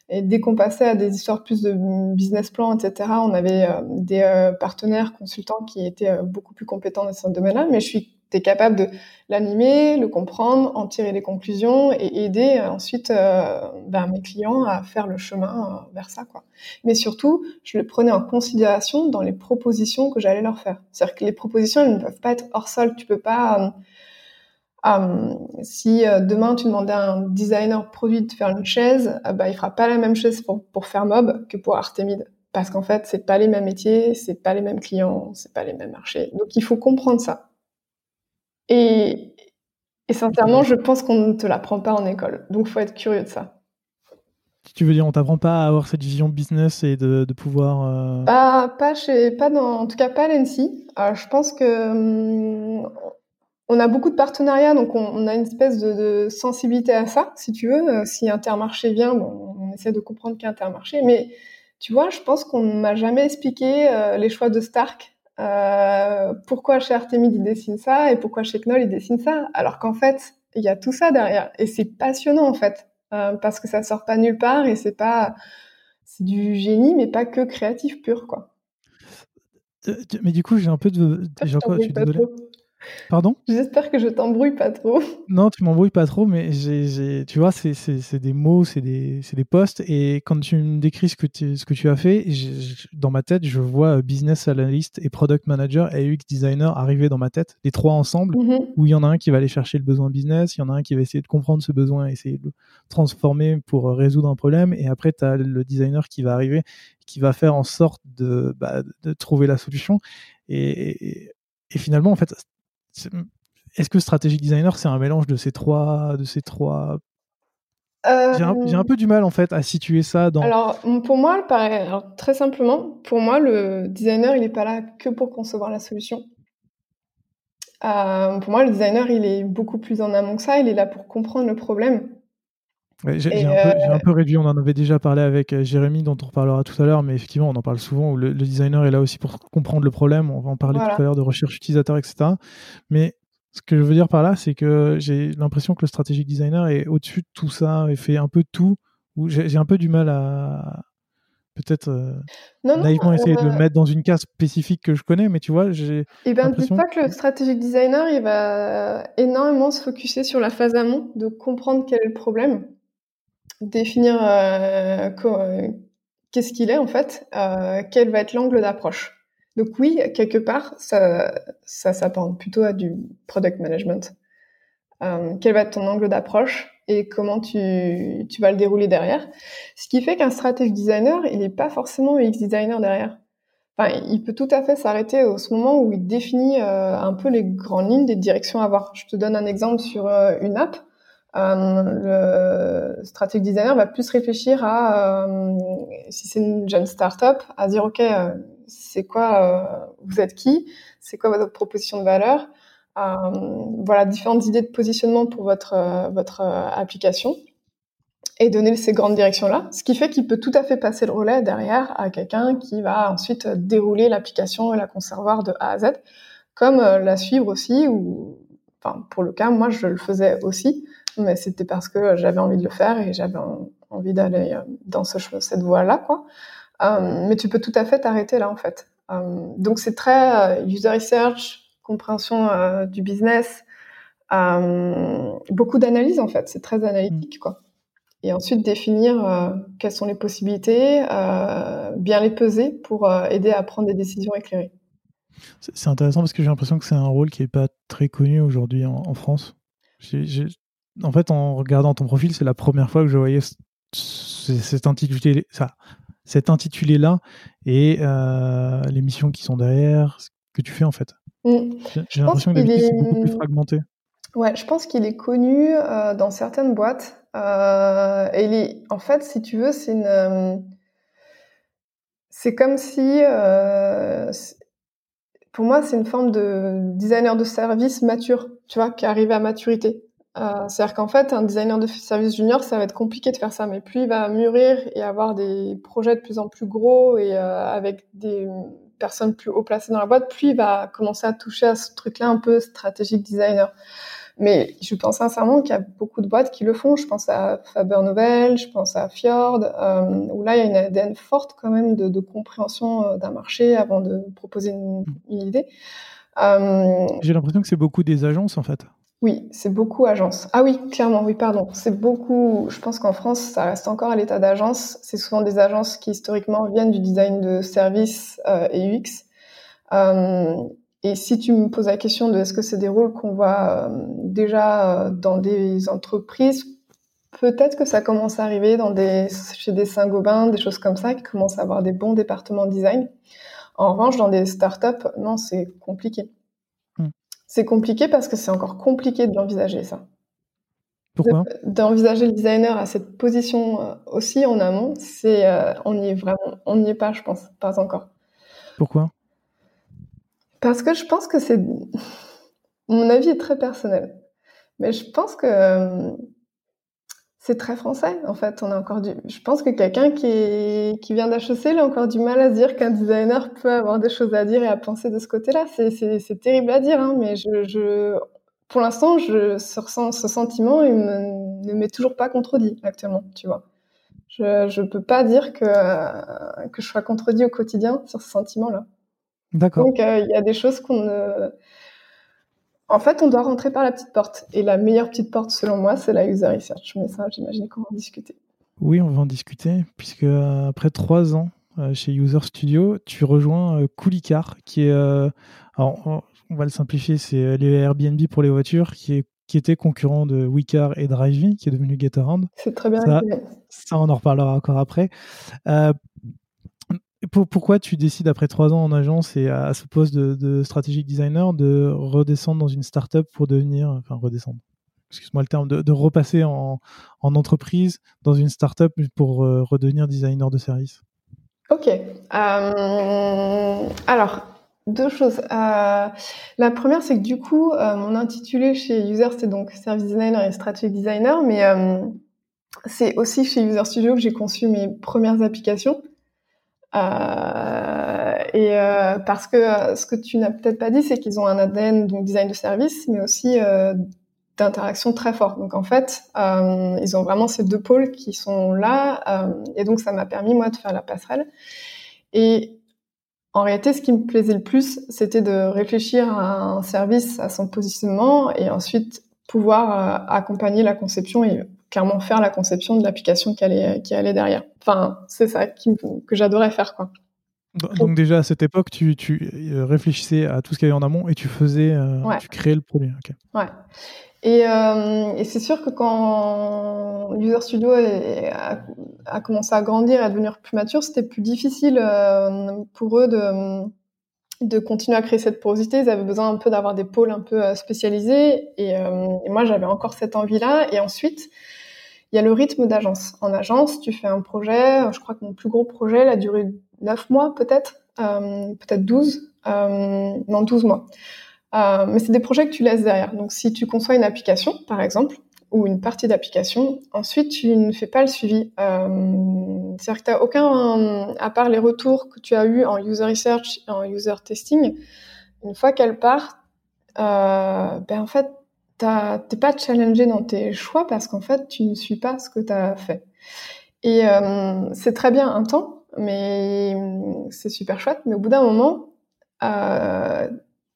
Et dès qu'on passait à des histoires plus de business plan, etc., on avait euh, des partenaires consultants qui étaient beaucoup plus compétents dans ce domaine-là. Mais je suis capable de l'animer, le comprendre, en tirer les conclusions et aider euh, ensuite euh, ben, mes clients à faire le chemin euh, vers ça. Mais surtout, je le prenais en considération dans les propositions que j'allais leur faire. C'est-à-dire que les propositions, elles ne peuvent pas être hors sol. Tu peux pas... si demain tu demandais à un designer produit de faire une chaise, bah, il fera pas la même chaise pour, pour faire Mob que pour Artemide parce qu'en fait c'est pas les mêmes métiers, c'est pas les mêmes clients, c'est pas les mêmes marchés. Donc il faut comprendre ça. Et, sincèrement, je pense qu'on ne te l'apprend pas en école. Donc, il faut être curieux de ça. Tu veux dire, on t'apprend pas à avoir cette vision business et de, pouvoir. Euh... pas chez, pas dans, en tout cas pas à l'ENSI. je pense que hum, on a beaucoup de partenariats, donc on, a une espèce de, sensibilité à ça, si tu veux. Euh, si Intermarché vient, bon, on essaie de comprendre qu'Intermarché, mais tu vois, je pense qu'on ne m'a jamais expliqué euh, les choix de Stark euh, pourquoi chez Artemide il dessine ça et pourquoi chez Knoll il dessine ça, alors qu'en fait il y a tout ça derrière et c'est passionnant en fait euh, parce que ça sort pas nulle part et c'est pas c'est du génie mais pas que créatif pur quoi. Mais du coup j'ai un peu de, je suis désolé. Pardon? J'espère que je t'embrouille pas trop. Non, tu m'embrouilles pas trop, mais j'ai, tu vois, c'est des mots, c'est des, des postes. Et quand tu me décris ce que tu, ce que tu as fait, dans ma tête, je vois business analyst et product manager et UX designer arriver dans ma tête, les trois ensemble, mm-hmm. où il y en a un qui va aller chercher le besoin business, il y en a un qui va essayer de comprendre ce besoin, essayer de le transformer pour résoudre un problème. Et après, tu as le designer qui va arriver, qui va faire en sorte de, bah, de trouver la solution. et, et finalement, en fait, est-ce que strategic designer, c'est un mélange de ces trois, de ces trois? J'ai un, euh, peu du mal en fait à situer ça dans. Alors pour moi, pareil, alors, très simplement, pour moi, le designer, il n'est pas là que pour concevoir la solution. Euh, pour moi, le designer, il est beaucoup plus en amont que ça. Il est là pour comprendre le problème. J'ai un, un, peu réduit, on en avait déjà parlé avec euh, Jérémy, dont on reparlera tout à l'heure, mais effectivement, on en parle souvent, où le, designer est là aussi pour comprendre le problème, on va en parler tout à l'heure de recherche utilisateur, etc. Mais ce que je veux dire par là, c'est que j'ai l'impression que le strategic designer est au-dessus de tout ça et fait un peu tout. J'ai un peu du mal à peut-être euh, naïvement essayer de le euh, mettre dans une case spécifique que je connais, mais tu vois, j'ai. Eh bien, dis pas que le strategic designer, il va énormément se focuser sur la phase amont, de comprendre quel est le problème, définir euh, qu'est-ce qu'il est en fait, quel va être l'angle d'approche. Donc oui, quelque part, ça, ça s'apparente plutôt à du product management. Euh, quel va être ton angle d'approche et comment tu, tu, vas le dérouler derrière. Ce qui fait qu'un strategic designer, il n'est pas forcément UX designer derrière. enfin, il peut tout à fait s'arrêter au moment où il définit un peu les grandes lignes des directions à avoir. Je te donne un exemple sur une app. Le strategic designer va plus réfléchir à, si c'est une jeune startup, à dire ok, c'est quoi, vous êtes qui, c'est quoi votre proposition de valeur, voilà différentes idées de positionnement pour votre votre application et donner ces grandes directions-là, ce qui fait qu'il peut tout à fait passer le relais derrière à quelqu'un qui va ensuite dérouler l'application et la conservoir de A à Z, comme euh, la suivre aussi, ou enfin pour le cas, moi je le faisais aussi, mais c'était parce que j'avais envie de le faire et j'avais envie d'aller euh, dans ce, cette voie-là, quoi. Euh, mais tu peux tout à fait t'arrêter là en fait. donc c'est très user research, compréhension du business, beaucoup d'analyse en fait. C'est très analytique, quoi et ensuite définir euh, quelles sont les possibilités, euh, bien les peser pour euh, aider à prendre des décisions éclairées. C'est intéressant parce que j'ai l'impression que c'est un rôle qui n'est pas très connu aujourd'hui en, France. En fait, en regardant ton profil, c'est la première fois que je voyais cet intitulé, ça, cet intitulé-là et les missions qui sont derrière, ce que tu fais en fait. Mmh. J'ai l'impression que c'est beaucoup plus fragmenté. Ouais, je pense qu'il est connu dans certaines boîtes. Euh, et en fait, si tu veux, c'est une, euh, c'est comme si, euh, pour moi, c'est une forme de designer de service mature, tu vois, qui arrive à maturité. Euh, C'est-à-dire qu'en fait, un designer de service junior, ça va être compliqué de faire ça, mais plus il va mûrir et avoir des projets de plus en plus gros et euh, avec des personnes plus haut placées dans la boîte, plus il va commencer à toucher à ce truc-là un peu stratégique designer. Mais je pense sincèrement qu'il y a beaucoup de boîtes qui le font. Je pense à Faber Novel, je pense à Fjord, euh, où là, il y a une ADN forte quand même de, compréhension d'un marché avant de proposer une, idée. J'ai l'impression que c'est beaucoup des agences, en fait. Oui, c'est beaucoup agences. Ah oui, clairement, oui, pardon. C'est beaucoup. Je pense qu'en France, ça reste encore à l'état d'agence. C'est souvent des agences qui historiquement viennent du design de services euh, et UX. Euh, et si tu me poses la question de est-ce que c'est des rôles qu'on voit euh, déjà dans des entreprises, peut-être que ça commence à arriver chez des Saint-Gobain, des choses comme ça, qui commencent à avoir des bons départements design. En revanche, dans des startups, non, c'est compliqué. C'est compliqué parce que c'est encore compliqué de l'envisager, ça. Pourquoi? D'envisager le designer à cette position euh, aussi en amont, c'est, on n'y est vraiment, on n'y est pas, je pense, pas encore. Pourquoi? Parce que je pense que c'est... Mon avis est très personnel. Mais je pense que euh, c'est très français, en fait. On a encore du... Je pense que quelqu'un qui, qui vient d'HEC, a encore du mal à se dire qu'un designer peut avoir des choses à dire et à penser de ce côté-là. C'est terrible à dire, hein, mais je, je... pour l'instant, je ce, ce sentiment, il me, ne m'est toujours pas contredit actuellement, tu vois. Je ne peux pas dire que, que je sois contredit au quotidien sur ce sentiment-là. D'accord. Donc, euh, il y a des choses qu'on ne... En fait, on doit rentrer par la petite porte. Et la meilleure petite porte, selon moi, c'est la user research. Mais ça, j'imagine qu'on va en discuter. Oui, on va en discuter, puisque euh, après trois ans euh, chez User Studio, tu rejoins Coolicar, qui est... alors, on va le simplifier, c'est les Airbnb pour les voitures, qui est qui était concurrent de Wicar et Drivey, qui est devenu GetAround. C'est très bien. Ça, ça, on en reparlera encore après. Euh, pourquoi tu décides après trois ans en agence et à, ce poste de, strategic designer de redescendre dans une startup pour devenir, enfin redescendre, excuse-moi le terme, de, repasser en, entreprise dans une startup pour euh, redevenir designer de service? Ok. Euh, alors, deux choses. Euh, la première, c'est que du coup, mon intitulé chez User, c'est donc service designer et strategic designer, mais c'est aussi chez User Studio que j'ai conçu mes premières applications. Euh, et euh, parce que euh, ce que tu n'as peut-être pas dit, c'est qu'ils ont un ADN donc design de service, mais aussi euh, d'interaction très fort. Donc en fait, euh, ils ont vraiment ces deux pôles qui sont là, et donc ça m'a permis moi de faire la passerelle. Et en réalité, ce qui me plaisait le plus, c'était de réfléchir à un service, à son positionnement, et ensuite pouvoir accompagner la conception et clairement faire la conception de l'application qui allait, qui allait derrière. Enfin, c'est ça qui, que j'adorais faire, quoi. Donc déjà à cette époque, tu, tu réfléchissais à tout ce qu'il y avait en amont et tu faisais, tu créais le produit. Ouais. Et, euh, et c'est sûr que quand User Studio a, a, commencé à grandir et à devenir plus mature, c'était plus difficile euh, pour eux de, de continuer à créer cette porosité. Ils avaient besoin un peu d'avoir des pôles un peu euh, spécialisés. Et, euh, et moi, j'avais encore cette envie-là. Et ensuite, il y a le rythme d'agence. En agence, tu fais un projet. Je crois que mon plus gros projet, il a duré 9 mois peut-être, euh, peut-être 12. non, 12 mois. Euh, mais c'est des projets que tu laisses derrière. Donc, si tu conçois une application, par exemple, ou une partie d'application, ensuite, tu ne fais pas le suivi. Euh, C'est-à-dire que tu n'as aucun, à part les retours que tu as eus en user research en user testing, une fois qu'elle part, euh, ben en fait, t'es pas challengé dans tes choix parce qu'en fait, tu ne suis pas ce que tu as fait. Et euh, c'est très bien un temps, mais c'est super chouette. Mais au bout d'un moment, euh,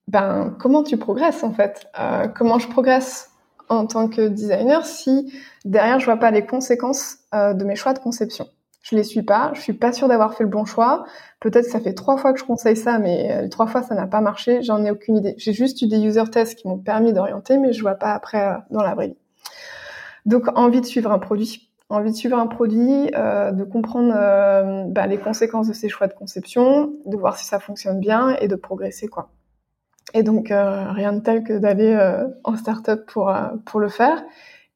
ben comment tu progresses en fait? Euh, Comment je progresse en tant que designer si derrière je vois pas les conséquences euh, de mes choix de conception? Je les suis pas, je suis pas sûre d'avoir fait le bon choix. Peut-être que ça fait trois fois que je conseille ça, mais euh, trois fois ça n'a pas marché. J'en ai aucune idée. J'ai juste eu des user tests qui m'ont permis d'orienter, mais je vois pas après euh, dans la vraie Donc envie de suivre un produit envie de suivre un produit, euh, de comprendre euh, bah, les conséquences de ses choix de conception, de voir si ça fonctionne bien et de progresser quoi. Et donc, euh, rien de tel que d'aller euh, en start-up pour, euh, pour le faire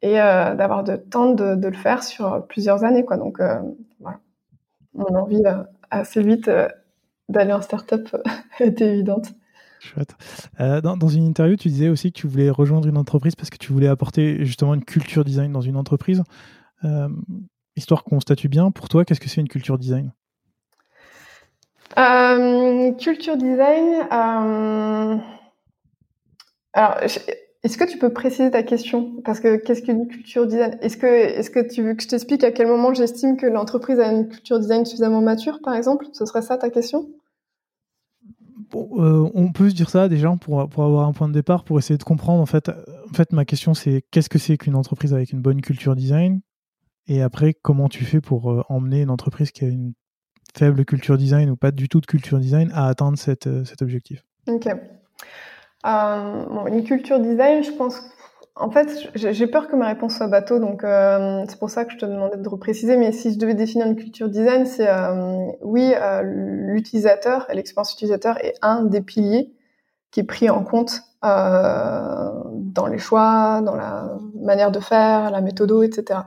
et d'avoir de temps de, de, le faire sur plusieurs années. Quoi. Donc, voilà. Mon envie assez vite d'aller en start-up était évidente. Chouette. Euh, dans, dans, une interview, tu disais aussi que tu voulais rejoindre une entreprise parce que tu voulais apporter justement une culture design dans une entreprise. Euh, histoire qu'on statue bien, pour toi, qu'est-ce que c'est une culture design? Euh, culture design. Euh... Alors, est-ce que tu peux préciser ta question? Parce que qu'est-ce qu'une culture design? Est-ce que, est-ce que tu veux que je t'explique à quel moment j'estime que l'entreprise a une culture design suffisamment mature, par exemple? Ce serait ça ta question? Bon, euh, On peut se dire ça déjà pour, pour avoir un point de départ, pour essayer de comprendre. En fait, en fait ma question c'est qu'est-ce que c'est qu'une entreprise avec une bonne culture design? Et après, comment tu fais pour euh, emmener une entreprise qui a une faible culture design ou pas du tout de culture design à atteindre cette, euh, cet objectif? Ok. Euh, une culture design, je pense. En fait, j'ai peur que ma réponse soit bateau, donc euh, c'est pour ça que je te demandais de repréciser. Mais si je devais définir une culture design, c'est euh, oui, euh, l'utilisateur, l'expérience utilisateur est un des piliers qui est pris en compte euh, dans les choix, dans la manière de faire, la méthode, etc.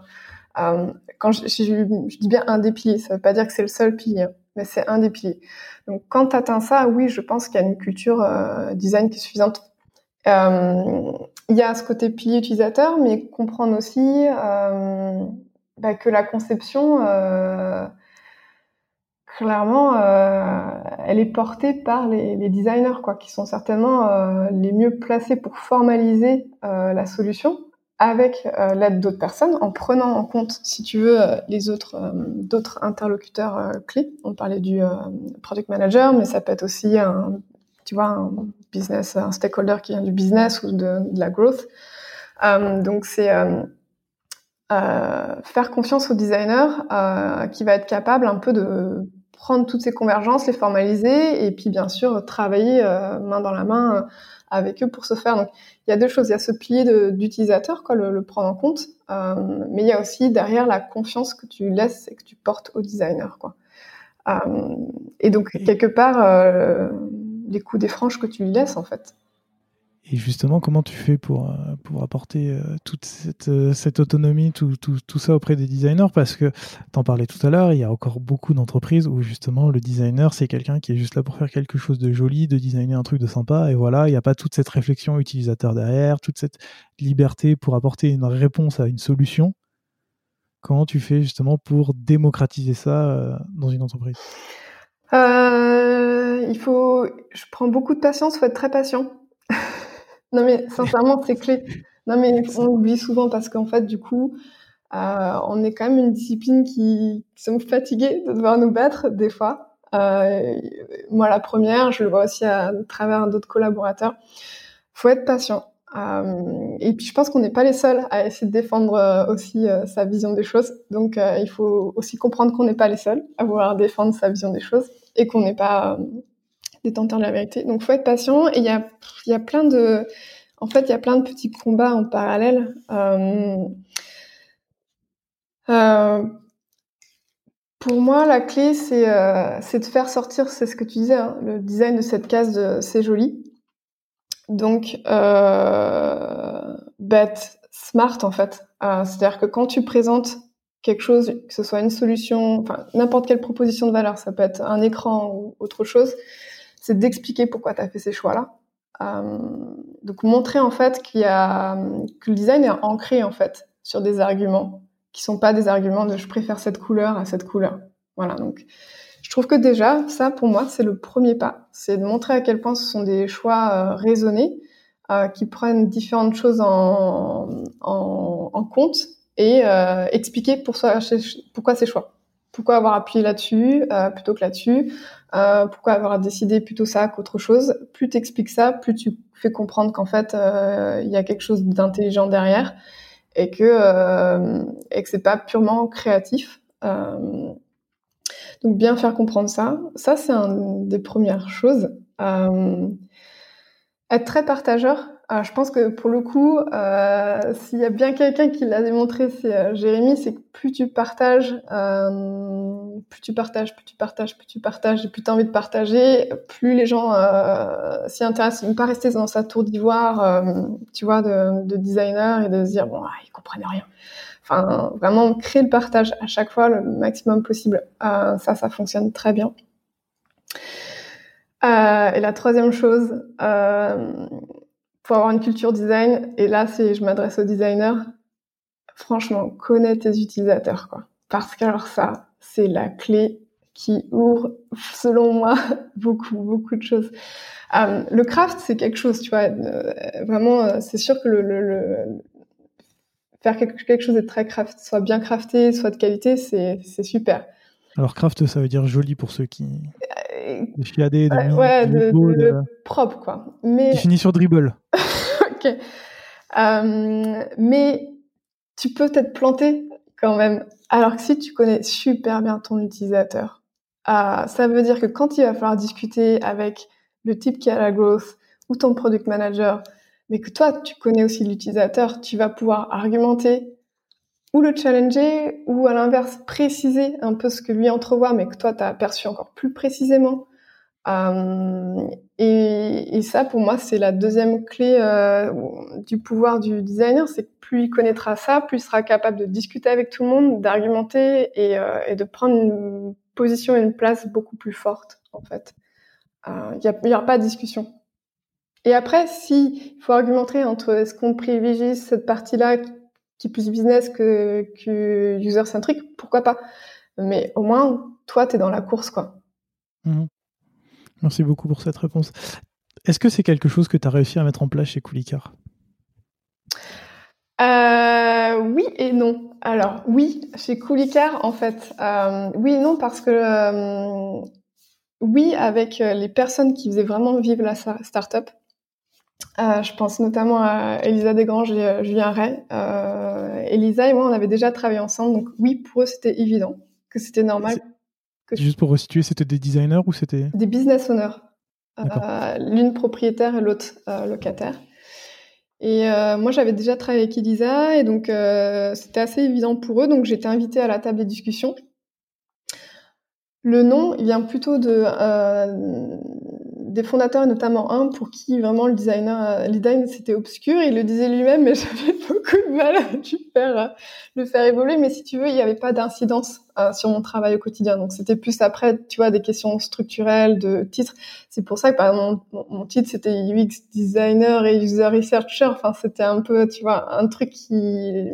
Euh, quand je, je, je, dis bien un des piliers, ça veut pas dire que c'est le seul pilier, mais c'est un des piliers. Donc quand tu atteins ça, oui, je pense qu'il y a une culture euh, design qui est suffisante. Euh, il y a ce côté pilier utilisateur, mais comprendre aussi euh, bah, que la conception, clairement, elle est portée par les, les, designers, quoi, qui sont certainement les mieux placés pour formaliser la solution avec euh, l'aide d'autres personnes, en prenant en compte, si tu veux, euh, les autres euh, d'autres interlocuteurs clés. On parlait du product manager, mais ça peut être aussi un, tu vois, un business, un stakeholder qui vient du business ou de la growth. donc c'est faire confiance au designer qui va être capable un peu de prendre toutes ces convergences, les formaliser et puis bien sûr travailler main dans la main avec eux pour se faire. Donc, il y a deux choses. Il y a ce pilier d'utilisateur, quoi, le, le, prendre en compte, euh, mais il y a aussi derrière la confiance que tu laisses et que tu portes au designer, quoi. Euh, et donc, quelque part, euh, les coups des franges que tu lui laisses, en fait. Et justement, comment tu fais pour, euh, pour apporter euh, toute cette, euh, cette autonomie, tout, tout, tout, ça auprès des designers? Parce que, t'en parlais tout à l'heure, il y a encore beaucoup d'entreprises où justement le designer, c'est quelqu'un qui est juste là pour faire quelque chose de joli, de designer un truc de sympa, et voilà, il n'y a pas toute cette réflexion utilisateur derrière, toute cette liberté pour apporter une réponse à une solution. Comment tu fais justement pour démocratiser ça dans une entreprise? Euh, Il faut, je prends beaucoup de patience, faut être très patient. Non, mais sincèrement, c'est clé. Non, mais on oublie souvent parce qu'en fait, du coup, euh, on est quand même une discipline qui, qui sommes fatigués de devoir nous battre des fois. Euh, moi, la première, je le vois aussi à, travers d'autres collaborateurs. Faut être patient. Euh, et puis je pense qu'on n'est pas les seuls à essayer de défendre aussi sa vision des choses. Donc il faut aussi comprendre qu'on n'est pas les seuls à vouloir défendre sa vision des choses et qu'on n'est pas détenteur de la vérité. Donc faut être patient. Et il y a, y a plein de, en fait, il y a plein de petits combats en parallèle. pour moi, la clé, c'est de faire sortir, c'est ce que tu disais, hein, le design de cette case c'est joli. Donc, euh, bête, smart en fait. Euh, c'est-à-dire que quand tu présentes quelque chose, que ce soit une solution, enfin n'importe quelle proposition de valeur, ça peut être un écran ou autre chose, c'est d'expliquer pourquoi tu as fait ces choix-là. Euh, donc montrer en fait qu'il y a que le design est ancré en fait sur des arguments qui sont pas des arguments de je préfère cette couleur à cette couleur. Voilà donc je trouve que déjà, ça, pour moi, c'est le premier pas. C'est de montrer à quel point ce sont des choix euh, raisonnés, euh, qui prennent différentes choses en, compte et expliquer pourquoi ces choix. Pourquoi avoir appuyé là-dessus plutôt que là-dessus euh, Pourquoi avoir décidé plutôt ça qu'autre chose? Plus tu expliques ça, plus tu fais comprendre qu'en fait, il y a quelque chose d'intelligent derrière et que, et que c'est pas purement créatif. Euh, donc bien faire comprendre ça. Ça, c'est une des premières choses. Euh, être très partageur. Euh, je pense que pour le coup, euh, s'il y a bien quelqu'un qui l'a démontré, c'est euh, Jérémy, c'est que plus tu partages, euh, plus tu partages, plus tu partages, plus tu partages, et plus tu as envie de partager, plus les gens s'y intéressent. Ne pas rester dans sa tour d'ivoire, tu vois, de, de, designer et de se dire, bon, ah, ils comprennent rien. Enfin, vraiment créer le partage à chaque fois le maximum possible. Ça, ça fonctionne très bien. Et la troisième chose, pour avoir une culture design, et là, c'est, je m'adresse aux designers, franchement, connais tes utilisateurs, quoi. Parce que alors ça, c'est la clé qui ouvre, selon moi, beaucoup, beaucoup de choses. Euh, le craft, c'est quelque chose, tu vois. Euh, vraiment, euh, c'est sûr que le, le, le, faire quelque, chose de très craft, soit bien crafté, soit de qualité, c'est super. Alors craft, ça veut dire joli pour ceux qui euh, de de, ouais, de, propre quoi. Mais définition dribble. ok. Euh, mais tu peux t'être planté quand même. Alors que si tu connais super bien ton utilisateur, euh, ça veut dire que quand il va falloir discuter avec le type qui a la growth ou ton product manager, mais que toi, tu connais aussi l'utilisateur, tu vas pouvoir argumenter ou le challenger, ou à l'inverse, préciser un peu ce que lui entrevoit, mais que toi, tu as perçu encore plus précisément. Euh, et, ça, pour moi, c'est la deuxième clé euh, du pouvoir du designer, c'est que plus il connaîtra ça, plus il sera capable de discuter avec tout le monde, d'argumenter et, euh, de prendre une position et une place beaucoup plus forte, en fait. Il n'y aura pas de discussion. Et après, si faut argumenter entre est-ce qu'on privilégie cette partie-là qui est plus business que, que user-centric, pourquoi pas Mais au moins, toi, tu es dans la course, quoi. Mhm. Merci beaucoup pour cette réponse. Est-ce que c'est quelque chose que tu as réussi à mettre en place chez Coolicar? Euh, oui et non. Alors oui, chez Coolicar, en fait, euh, oui et non parce que euh, oui avec les personnes qui faisaient vraiment vivre la startup, euh, je pense notamment à Elisa Desgranges et euh, Julien Ray. Euh, Elisa et moi, on avait déjà travaillé ensemble, donc oui, pour eux, c'était évident que c'était normal. Que Juste pour resituer, c'était des designers ou c'était Des business owners. Euh, L'une propriétaire et l'autre locataire. Et moi, j'avais déjà travaillé avec Elisa, et donc c'était assez évident pour eux, donc j'étais invitée à la table des discussions. Le nom, il vient plutôt de des fondateurs, notamment un pour qui vraiment le designer, euh, le design c'était obscur. Il le disait lui-même, mais j'avais beaucoup de mal à euh, le faire évoluer. Mais si tu veux, il n'y avait pas d'incidence euh, sur mon travail au quotidien. Donc c'était plus après, tu vois, des questions structurelles de titres. C'est pour ça que par exemple mon, titre c'était UX designer et user researcher. Enfin c'était un peu, tu vois, un truc qui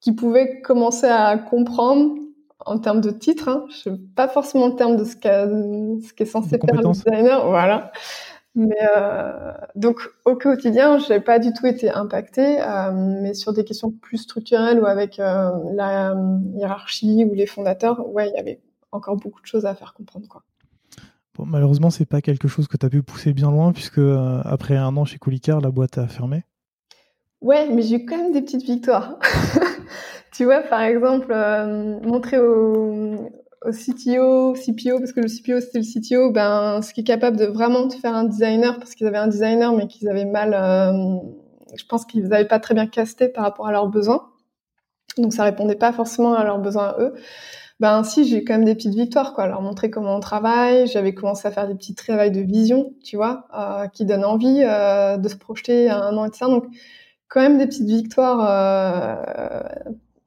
qui pouvait commencer à comprendre en termes de titre, hein, je sais pas forcément le terme de ce qu'est ce censé faire le designer, voilà. Mais euh, donc au quotidien, je n'ai pas du tout été impactée, euh, mais sur des questions plus structurelles ou avec euh, la hiérarchie ou les fondateurs, ouais, il y avait encore beaucoup de choses à faire comprendre, quoi. Bon, malheureusement, c'est pas quelque chose que tu as pu pousser bien loin, puisque après un an chez Colicar, la boîte a fermé. Ouais, mais j'ai eu quand même des petites victoires. tu vois, par exemple, montrer au, au CTO, CPO, parce que le CPO c'était le CTO, ben, ce qui est capable de vraiment te faire un designer, parce qu'ils avaient un designer, mais qu'ils avaient mal, euh, je pense qu'ils n'avaient pas très bien casté par rapport à leurs besoins. Donc ça répondait pas forcément à leurs besoins à eux. Ben si, j'ai quand même des petites victoires, quoi. Leur montrer comment on travaille. J'avais commencé à faire des petits travails de vision, tu vois, euh, qui donnent envie euh, de se projeter à un an et ça. Donc quand même des petites victoires.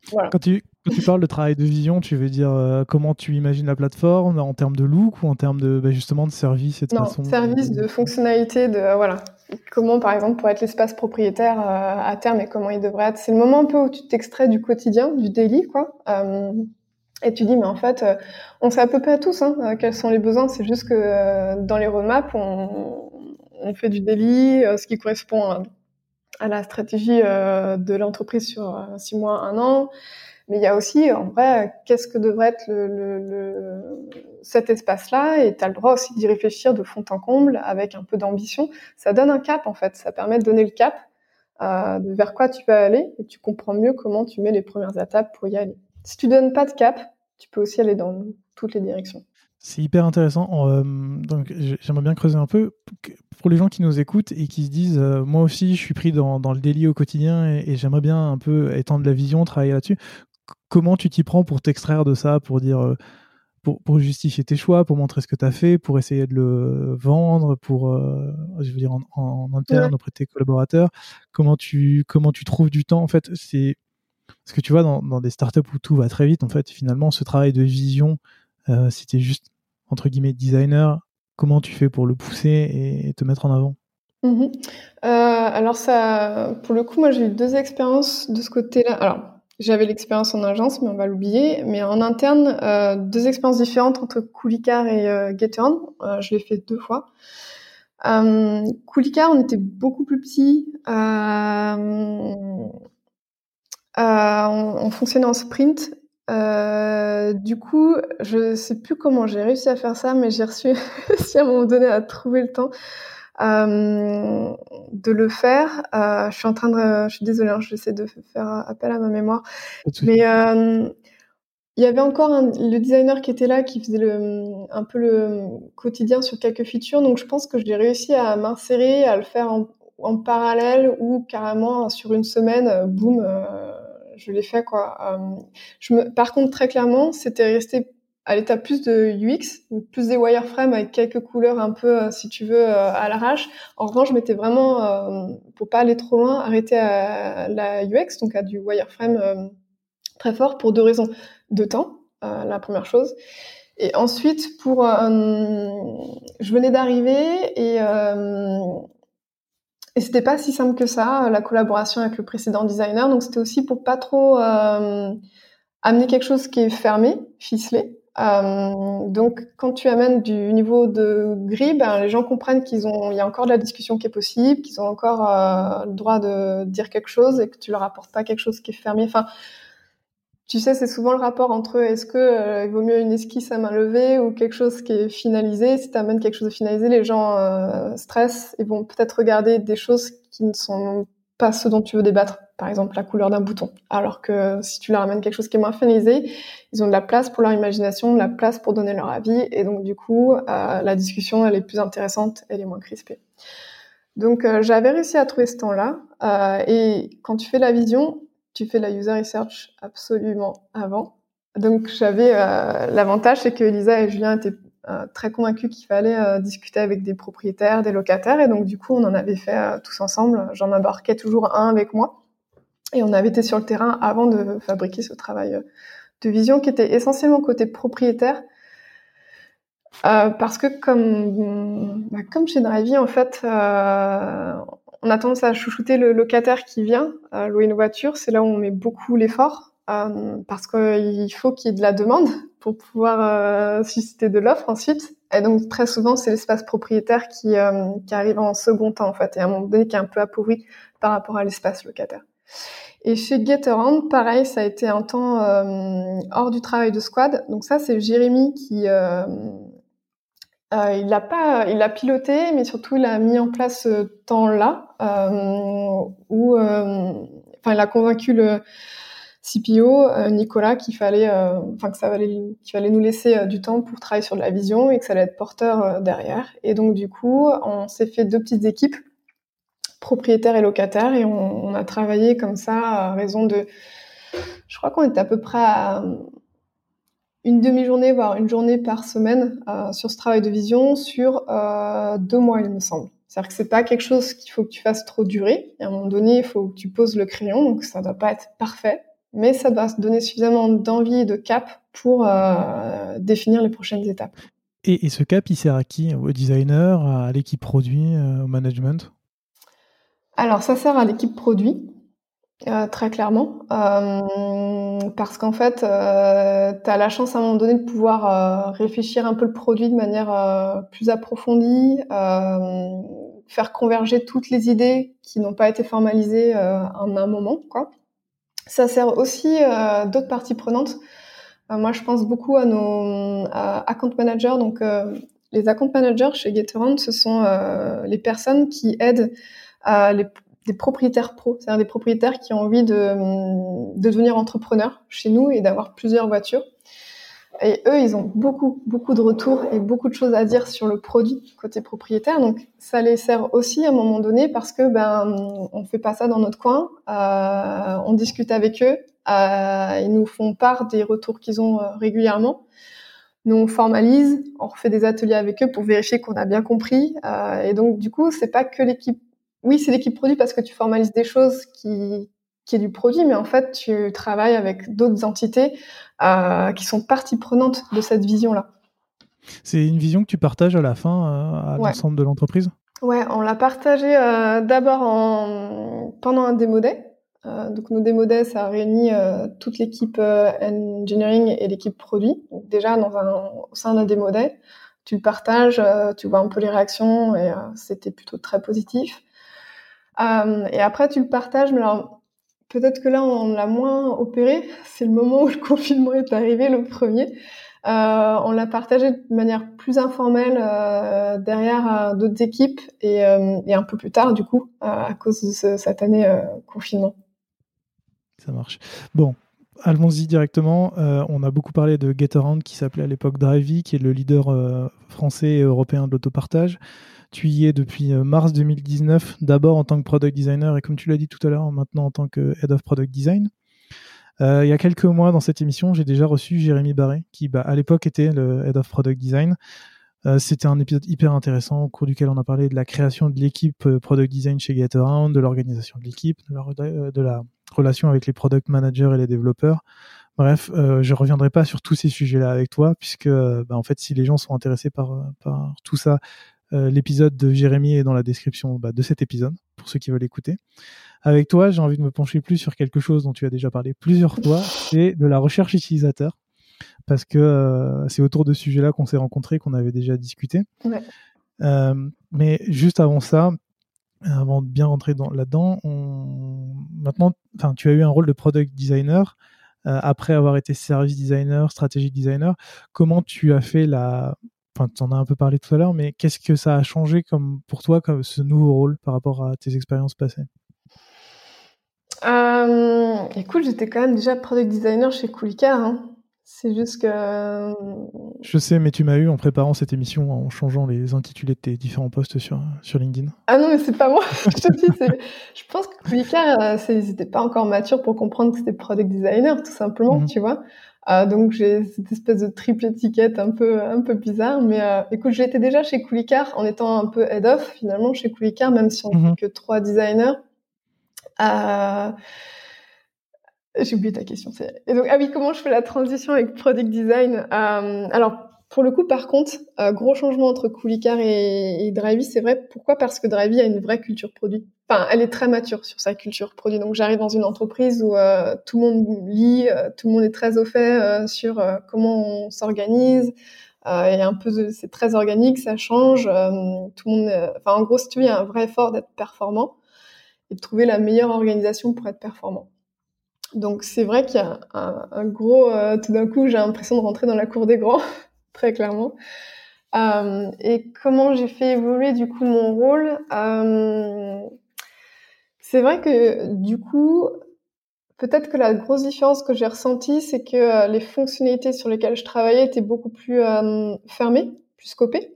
Euh, voilà. Quand tu, quand tu parles de travail de vision, tu veux dire euh, comment tu imagines la plateforme en termes de look ou en termes de bah, justement de service et de non, service, de fonctionnalité, de voilà. Comment par exemple pour être l'espace propriétaire euh, à terme et comment il devrait être. C'est le moment un peu où tu t'extrais du quotidien, du daily quoi. Euh, et tu dis mais en fait on sait à peu près tous hein, quels sont les besoins. C'est juste que dans les roadmaps on, on fait du daily, ce qui correspond à la stratégie de l'entreprise sur six mois, un an. Mais il y a aussi, en vrai, qu'est-ce que devrait être le, le, le cet espace-là? Et tu as le droit aussi d'y réfléchir de fond en comble avec un peu d'ambition. Ça donne un cap, en fait. Ça permet de donner le cap euh, vers quoi tu vas aller et tu comprends mieux comment tu mets les premières étapes pour y aller. Si tu donnes pas de cap, tu peux aussi aller dans toutes les directions. C'est hyper intéressant. Euh, donc, j'aimerais bien creuser un peu pour les gens qui nous écoutent et qui se disent, euh, moi aussi, je suis pris dans, dans le délit au quotidien et, et j'aimerais bien un peu étendre la vision, travailler là-dessus comment tu t'y prends pour t'extraire de ça, pour dire, euh, pour, justifier tes choix, pour montrer ce que tu as fait, pour essayer de le vendre, pour, euh, je veux dire, en, interne auprès de tes collaborateurs? Comment tu, comment tu trouves du temps? En fait, c'est parce que tu vois, dans, des startups où tout va très vite, en fait, finalement, ce travail de vision, euh, si tu es juste entre guillemets designer, comment tu fais pour le pousser et, te mettre en avant? Mmh alors ça, pour le coup, moi j'ai eu deux expériences de ce côté-là. Alors j'avais l'expérience en agence, mais on va l'oublier. Mais en interne, euh, deux expériences différentes entre Coolicar et euh, euh, je l'ai fait deux fois. Euh, on était beaucoup plus. Euh, on, on, fonctionnait en sprint. Du coup, je sais plus comment j'ai réussi à faire ça, mais j'ai reçu, si à un moment donné, à trouver le temps euh, de le faire. Euh, je suis en train de, je suis désolée, hein, j'essaie de faire appel à ma mémoire. Mais euh, il y avait encore un, le designer qui était là, qui faisait le, un peu le quotidien sur quelques features. Donc je pense que j'ai réussi à m'insérer, à le faire en, en, parallèle ou carrément sur une semaine, boum, euh, je l'ai fait quoi. Euh, par contre très clairement, c'était resté à l'état plus de UX, plus des wireframes avec quelques couleurs un peu, euh, si tu veux, euh, à l'arrache. En revanche, je m'étais vraiment, pour pas aller trop loin, arrêté à la UX, donc à du wireframe très fort pour deux raisons. De temps, la première chose. Et ensuite, pour, je venais d'arriver et et c'était pas si simple que ça, la collaboration avec le précédent designer. Donc c'était aussi pour pas trop amener quelque chose qui est fermé, ficelé, euh, donc, quand tu amènes du niveau de gris, ben, les gens comprennent qu'ils ont, il y a encore de la discussion qui est possible, qu'ils ont encore euh, le droit de dire quelque chose et que tu leur apportes pas quelque chose qui est fermé. Enfin, tu sais, c'est souvent le rapport entre est-ce que euh, il vaut mieux une esquisse à main levée ou quelque chose qui est finalisé? Si tu amènes quelque chose de finalisé, les gens euh, stressent et vont peut-être regarder des choses qui ne sont pas ce dont tu veux débattre, par exemple la couleur d'un bouton. Alors que si tu leur amènes quelque chose qui est moins finalisé, ils ont de la place pour leur imagination, de la place pour donner leur avis, et donc du coup, euh, la discussion, elle est plus intéressante, elle est moins crispée. Donc euh, j'avais réussi à trouver ce temps-là, euh, et quand tu fais la vision, tu fais la user research absolument avant. Donc j'avais l'avantage, c'est que Lisa et Julien étaient euh, très convaincu qu'il fallait euh, discuter avec des propriétaires, des locataires, et donc du coup on en avait fait euh, tous ensemble. J'en embarquais toujours un avec moi, et on avait été sur le terrain avant de fabriquer ce travail de vision qui était essentiellement côté propriétaire. parce que comme, bah, comme chez Drivey, en fait, on a tendance à chouchouter le locataire qui vient louer une voiture. C'est là où on met beaucoup l'effort. Euh, parce qu'il faut qu'il y ait de la demande pour pouvoir euh, susciter de l'offre ensuite. Et donc très souvent, c'est l'espace propriétaire qui, euh, qui arrive en second temps en fait, et à un moment donné qui est un peu appauvri par rapport à l'espace locataire. Et chez Getaround, pareil, ça a été un temps hors du travail de squad. Donc ça, c'est Jérémy qui Euh, il l'a pas, il a piloté, mais surtout il a mis en place ce temps-là euh, où, euh, enfin, il a convaincu le CPO Nicolas qu'il fallait, enfin que ça valait, qu'il fallait nous laisser du temps pour travailler sur de la vision et que ça allait être porteur derrière. Et donc du coup, on s'est fait deux petites équipes, propriétaires et locataires, et on, on a travaillé comme ça à raison de, je crois qu'on était à peu près à une demi-journée, voire une journée par semaine euh, sur ce travail de vision sur euh, deux mois, il me semble. C'est-à-dire que c'est pas quelque chose qu'il faut que tu fasses trop durer. à un moment donné, il faut que tu poses le crayon, donc ça doit pas être parfait, mais ça doit se donner suffisamment d'envie et de cap pour euh, définir les prochaines étapes. Et, et, ce cap, il sert à qui? Au designer, à l'équipe produit, au management? Alors, ça sert à l'équipe produit. Euh, très clairement, euh, parce qu'en fait, euh, tu as la chance à un moment donné de pouvoir euh, réfléchir un peu le produit de manière euh, plus approfondie, faire converger toutes les idées qui n'ont pas été formalisées en un moment. Quoi. Ça sert aussi d'autres parties prenantes. moi, je pense beaucoup à nos account managers. Donc, les account managers chez GetAround, ce sont les personnes qui aident les des propriétaires pros, c'est-à-dire des propriétaires qui ont envie de, de devenir entrepreneurs chez nous et d'avoir plusieurs voitures. Et eux, ils ont beaucoup, beaucoup de retours et beaucoup de choses à dire sur le produit côté propriétaire. Donc, ça les sert aussi à un moment donné parce que ben, on fait pas ça dans notre coin. Euh, on discute avec eux. Euh, ils nous font part des retours qu'ils ont euh, régulièrement. Nous, on formalise, on refait des ateliers avec eux pour vérifier qu'on a bien compris. Et donc, du coup, c'est pas que l'équipe oui, c'est l'équipe produit parce que tu formalises des choses qui, qui est du produit, mais en fait, tu travailles avec d'autres entités euh, qui sont partie prenante de cette vision-là. C'est une vision que tu partages à la fin euh, à l'ensemble de l'entreprise? Ouais, on l'a partagé euh, d'abord en... pendant un démo day. donc nos démo day, ça réunit toute l'équipe engineering et l'équipe produit. Donc, déjà dans un, au sein d'un démo day, tu le partages, tu vois un peu les réactions et c'était plutôt très positif. Euh, et après, tu le partages, mais alors peut-être que là, on l'a moins opéré. C'est le moment où le confinement est arrivé, le premier. Euh, on l'a partagé de manière plus informelle euh, derrière d'autres équipes et, un peu plus tard, du coup, à cause de ce, cette année confinement. Ça marche. Bon, allons-y directement. on a beaucoup parlé de GetAround qui s'appelait à l'époque Drivey, qui est le leader français et européen de l'autopartage. Tu y es depuis euh, mars 2019, d'abord en tant que product designer et comme tu l'as dit tout à l'heure, maintenant en tant que head of product design. Euh, il y a quelques mois dans cette émission, j'ai déjà reçu Jérémy Barré, qui bah, à l'époque était le head of product design. Euh, c'était un épisode hyper intéressant au cours duquel on a parlé de la création de l'équipe product design chez GetAround, de l'organisation de l'équipe, de, la relation avec les product managers et les développeurs. Bref, euh, je reviendrai pas sur tous ces sujets-là avec toi, puisque bah, en fait, si les gens sont intéressés par, par tout ça, euh, l'épisode de Jérémy est dans la description bah, de cet épisode, pour ceux qui veulent écouter. Avec toi, j'ai envie de me pencher plus sur quelque chose dont tu as déjà parlé plusieurs fois, c'est de la recherche utilisateur. Parce que euh, c'est autour de ce sujet-là qu'on s'est rencontrés, qu'on avait déjà discuté. Ouais. Euh, mais juste avant ça, avant de bien rentrer là-dedans, on... maintenant, tu as eu un rôle de product designer après avoir été service designer, strategic designer. Comment tu as fait la enfin, tu en as un peu parlé tout à l'heure, mais qu'est-ce que ça a changé comme, pour toi, comme ce nouveau rôle par rapport à tes expériences passées? Euh, Écoute, j'étais quand même déjà product designer chez Coolika. Hein. C'est juste que. Je sais, mais tu m'as eu en préparant cette émission en changeant les intitulés de tes différents posts sur, sur LinkedIn. Ah non, mais c'est pas moi. je, je pense que Coolika, euh, c'était pas encore mature pour comprendre que c'était product designer, tout simplement, mhm. tu vois. Euh, donc j'ai cette espèce de triple étiquette un peu un peu bizarre, mais euh, écoute, j'étais déjà chez Coolicar en étant un peu head off finalement chez Coolicar, même si on n'est mhm. que trois designers. Euh, j'ai oublié ta question. Et donc ah oui, comment je fais la transition avec product design? Euh, Alors pour le coup, par contre, euh, gros changement entre Coolicar et, et Drivey, c'est vrai. Pourquoi? Parce que Drivey a une vraie culture produit. Enfin, elle est très mature sur sa culture produit. Donc, j'arrive dans une entreprise où euh, tout le monde lit, euh, tout le monde est très au fait sur comment on s'organise. et un peu, c'est très organique, ça change. tout le monde, enfin, en gros, si tu veux, il y a un vrai effort d'être performant et de trouver la meilleure organisation pour être performant. Donc, c'est vrai qu'il y a un, un gros. tout d'un coup, j'ai l'impression de rentrer dans la cour des grands très clairement. Euh, et comment j'ai fait évoluer du coup mon rôle? C'est vrai que du coup, peut-être que la grosse différence que j'ai ressentie, c'est que les fonctionnalités sur lesquelles je travaillais étaient beaucoup plus fermées, plus scopées,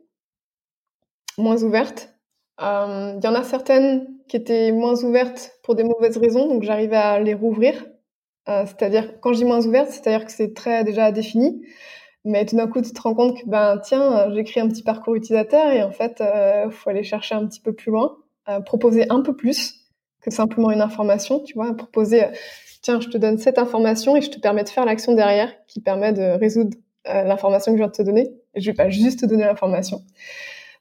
moins ouvertes. Il y en a certaines qui étaient moins ouvertes pour des mauvaises raisons, donc j'arrivais à les rouvrir. Euh, c'est-à-dire, quand je dis moins ouverte, c'est-à-dire que c'est très déjà défini. Mais tout d'un coup, tu te rends compte que, ben, tiens, j'écris un petit parcours utilisateur et en fait, il euh, faut aller chercher un petit peu plus loin, euh, proposer un peu plus que simplement une information, tu vois, proposer, tiens, je te donne cette information et je te permets de faire l'action derrière qui permet de résoudre l'information que je viens de te donner. Je vais pas juste te donner l'information.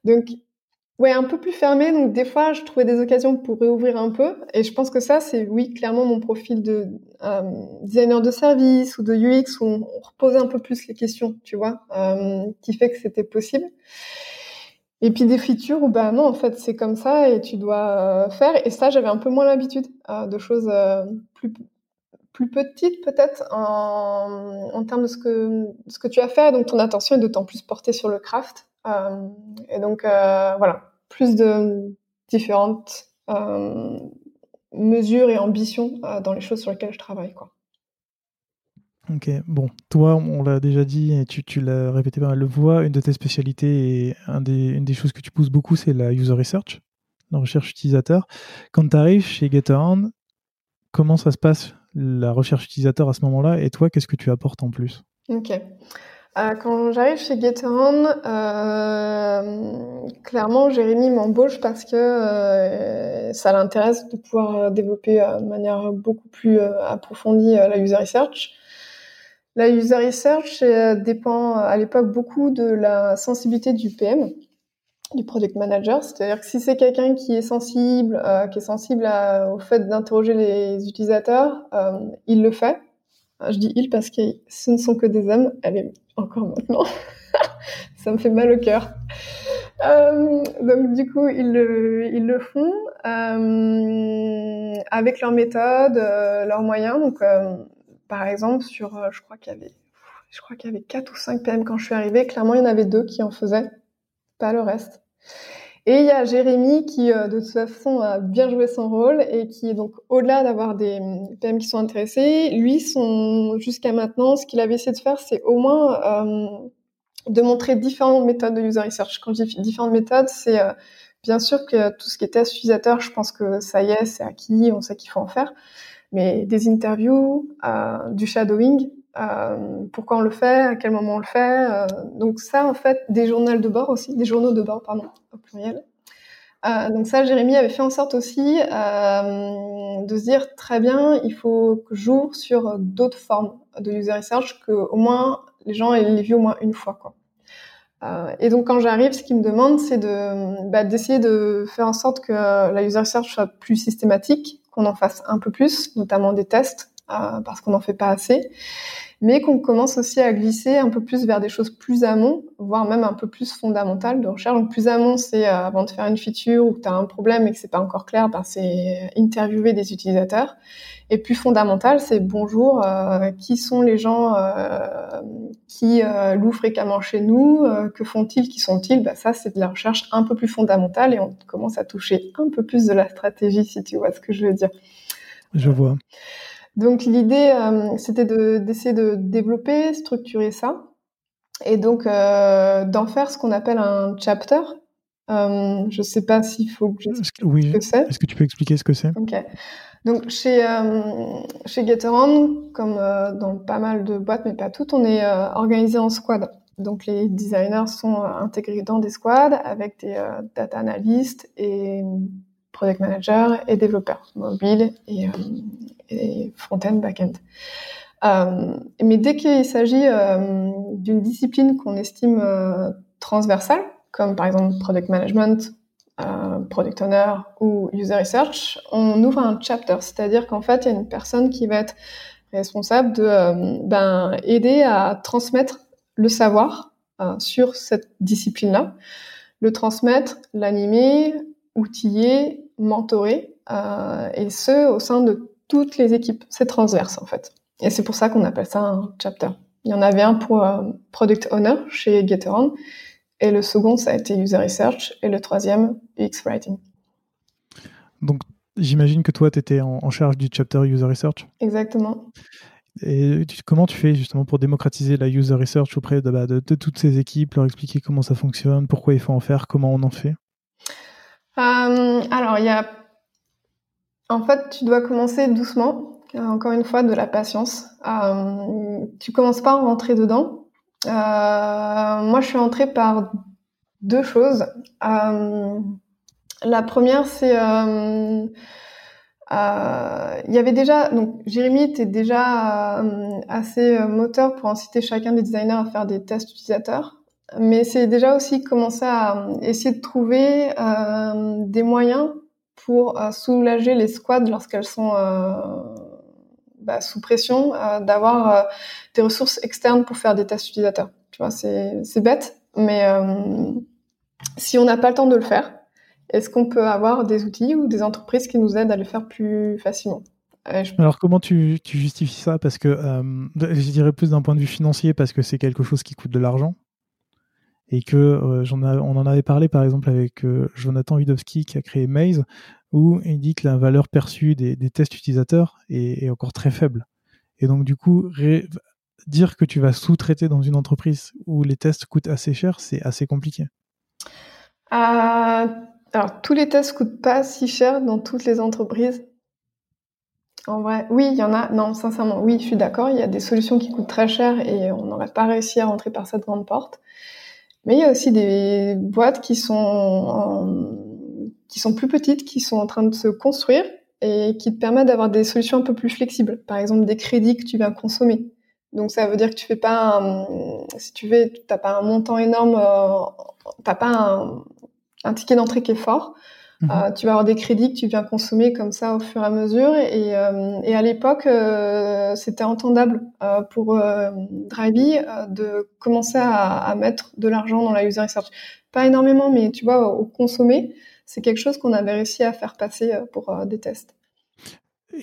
Donc, Ouais, un peu plus fermé. Donc des fois, je trouvais des occasions pour réouvrir un peu. Et je pense que ça, c'est oui, clairement mon profil de euh, designer de service ou de UX où on, reposait un peu plus les questions, tu vois, euh, qui fait que c'était possible. Et puis des features où bah non, en fait, c'est comme ça et tu dois euh, faire. Et ça, j'avais un peu moins l'habitude de choses plus plus petites peut-être en, en termes de ce que ce que tu as fait. Donc ton attention est d'autant plus portée sur le craft. et donc voilà, plus de différentes euh, mesures et ambitions euh, dans les choses sur lesquelles je travaille. Quoi. Ok, bon, toi, on l'a déjà dit et tu, tu l'as répété pas mal de une de tes spécialités et une des choses que tu pousses beaucoup, c'est la user research, la recherche utilisateur. Quand tu arrives chez GetAround, comment ça se passe la recherche utilisateur à ce moment-là et toi, qu'est-ce que tu apportes en plus? Ok. Euh, quand j'arrive chez GetAround, euh, clairement, Jérémy m'embauche parce que euh, ça l'intéresse de pouvoir développer de manière beaucoup plus approfondie la user research. La user research dépend à l'époque beaucoup de la sensibilité du PM, du product manager. C'est-à-dire que si c'est quelqu'un qui est sensible, qui est sensible au fait d'interroger les utilisateurs, il le fait. Je dis il parce que ce ne sont que des hommes. Est encore maintenant. ça me fait mal au cœur. Euh, donc du coup, ils le, ils le font euh, avec leurs méthodes, euh, leurs moyens. Donc, par exemple, sur, je crois qu'il y avait, je crois qu'il y avait 4 ou 5 PM quand je suis arrivée. Clairement, il y en avait deux qui en faisaient, pas le reste. Et il y a Jérémy qui, euh, de toute façon, a bien joué son rôle et qui, donc, au-delà d'avoir des PM qui sont intéressés, lui, son, jusqu'à maintenant, ce qu'il avait essayé de faire, c'est au moins euh, de montrer différentes méthodes de user research. Quand je dis différentes méthodes, c'est euh, bien sûr que tout ce qui est test utilisateur, je pense que ça y est, c'est acquis, on sait qu'il faut en faire. Mais des interviews, du shadowing, pourquoi on le fait, à quel moment on le fait. donc ça, en fait, des journaux de bord aussi, des journaux de bord, pardon, au pluriel. Euh, donc ça, Jérémy avait fait en sorte aussi euh, de se dire très bien, il faut que j'ouvre sur d'autres formes de user research que au moins les gens aient les vu au moins une fois. Euh, et donc quand j'arrive, ce qu'il me demande, c'est de bah, d'essayer de faire en sorte que la user research soit plus systématique, qu'on en fasse un peu plus, notamment des tests, parce qu'on n'en fait pas assez mais qu'on commence aussi à glisser un peu plus vers des choses plus amont, voire même un peu plus fondamentales de recherche. Donc plus amont, c'est euh, avant de faire une feature ou que tu as un problème et que c'est pas encore clair, ben, c'est interviewer des utilisateurs. Et plus fondamental, c'est bonjour, euh, qui sont les gens euh, qui louent fréquemment chez nous, que font-ils, qui sont-ils? Ben, Ça, c'est de la recherche un peu plus fondamentale et on commence à toucher un peu plus de la stratégie, si tu vois ce que je veux dire. Je vois. Donc l'idée, euh, c'était d'essayer de, développer, structurer ça, et donc euh, d'en faire ce qu'on appelle un chapter. Euh, je ne sais pas s'il faut que j'explique oui. ce que c'est. Est-ce que tu peux expliquer ce que c'est? Ok. Donc chez chez comme dans pas mal de boîtes, mais pas toutes, on est organisé en squad. Donc les designers sont intégrés dans des squads avec des data analysts et product managers et développeurs mobiles et, et front-end, back-end. Euh, mais dès qu'il s'agit euh, d'une discipline qu'on estime euh, transversale, comme par exemple product management, product owner ou user research, on ouvre un chapter, c'est-à-dire qu'en fait, il y a une personne qui va être responsable de ben, aider à transmettre le savoir sur cette discipline-là, le transmettre, l'animer, outiller, mentorer, et ce au sein de toutes les équipes. C'est transverse en fait. Et c'est pour ça qu'on appelle ça un chapter. Il y en avait un pour euh, Product Owner chez GetAround Et le second, ça a été user research. Et le troisième, UX writing. Donc, j'imagine que toi, tu étais en, charge du chapter user research? Exactement. Et comment tu fais justement pour démocratiser la user research auprès de, bah, de, toutes ces équipes, leur expliquer comment ça fonctionne, pourquoi il faut en faire, comment on en fait? Euh, Alors, il y a. En fait, tu dois commencer doucement. Euh, encore une fois, de la patience. Euh, tu commences pas à rentrer dedans. Euh, moi, je suis entrée par deux choses. la première, c'est il y avait déjà, donc Jérémy était déjà assez moteur pour inciter chacun des designers à faire des tests utilisateurs, mais c'est déjà aussi commencer à essayer de trouver des moyens pour soulager les squads lorsqu'elles sont bah, sous pression, d'avoir des ressources externes pour faire des tests utilisateurs. Tu vois, c'est bête, mais si on n'a pas le temps de le faire, est-ce qu'on peut avoir des outils ou des entreprises qui nous aident à le faire plus facilement? Euh, Alors comment tu, justifies ça? Parce que euh, je dirais plus d'un point de vue financier parce que c'est quelque chose qui coûte de l'argent et que euh, on en avait parlé par exemple avec Jonathan Widowski qui a créé Maze où il dit que la valeur perçue des, tests utilisateurs est, encore très faible. Et donc du coup, dire que tu vas sous-traiter dans une entreprise où les tests coûtent assez cher, c'est assez compliqué. Alors, tous les tests coûtent pas si cher dans toutes les entreprises. En vrai, oui, il y en a. Non, sincèrement, oui, je suis d'accord. Il y a des solutions qui coûtent très cher et on n'aurait pas réussi à rentrer par cette grande porte. Mais il y a aussi des boîtes qui sont qui sont plus petites, qui sont en train de se construire et qui te permettent d'avoir des solutions un peu plus flexibles. Par exemple, des crédits que tu viens consommer. Donc ça veut dire que tu fais pas, un, si tu veux, t'as pas un montant énorme, euh, t'as pas un, un ticket d'entrée qui est fort. Mhm. Euh, tu vas avoir des crédits que tu viens consommer comme ça au fur et à mesure. Et, euh, et à l'époque, euh, c'était entendable pour Drivey de commencer à, à, mettre de l'argent dans la user research. Pas énormément, mais tu vois, au consommer, c'est quelque chose qu'on avait réussi à faire passer pour des tests.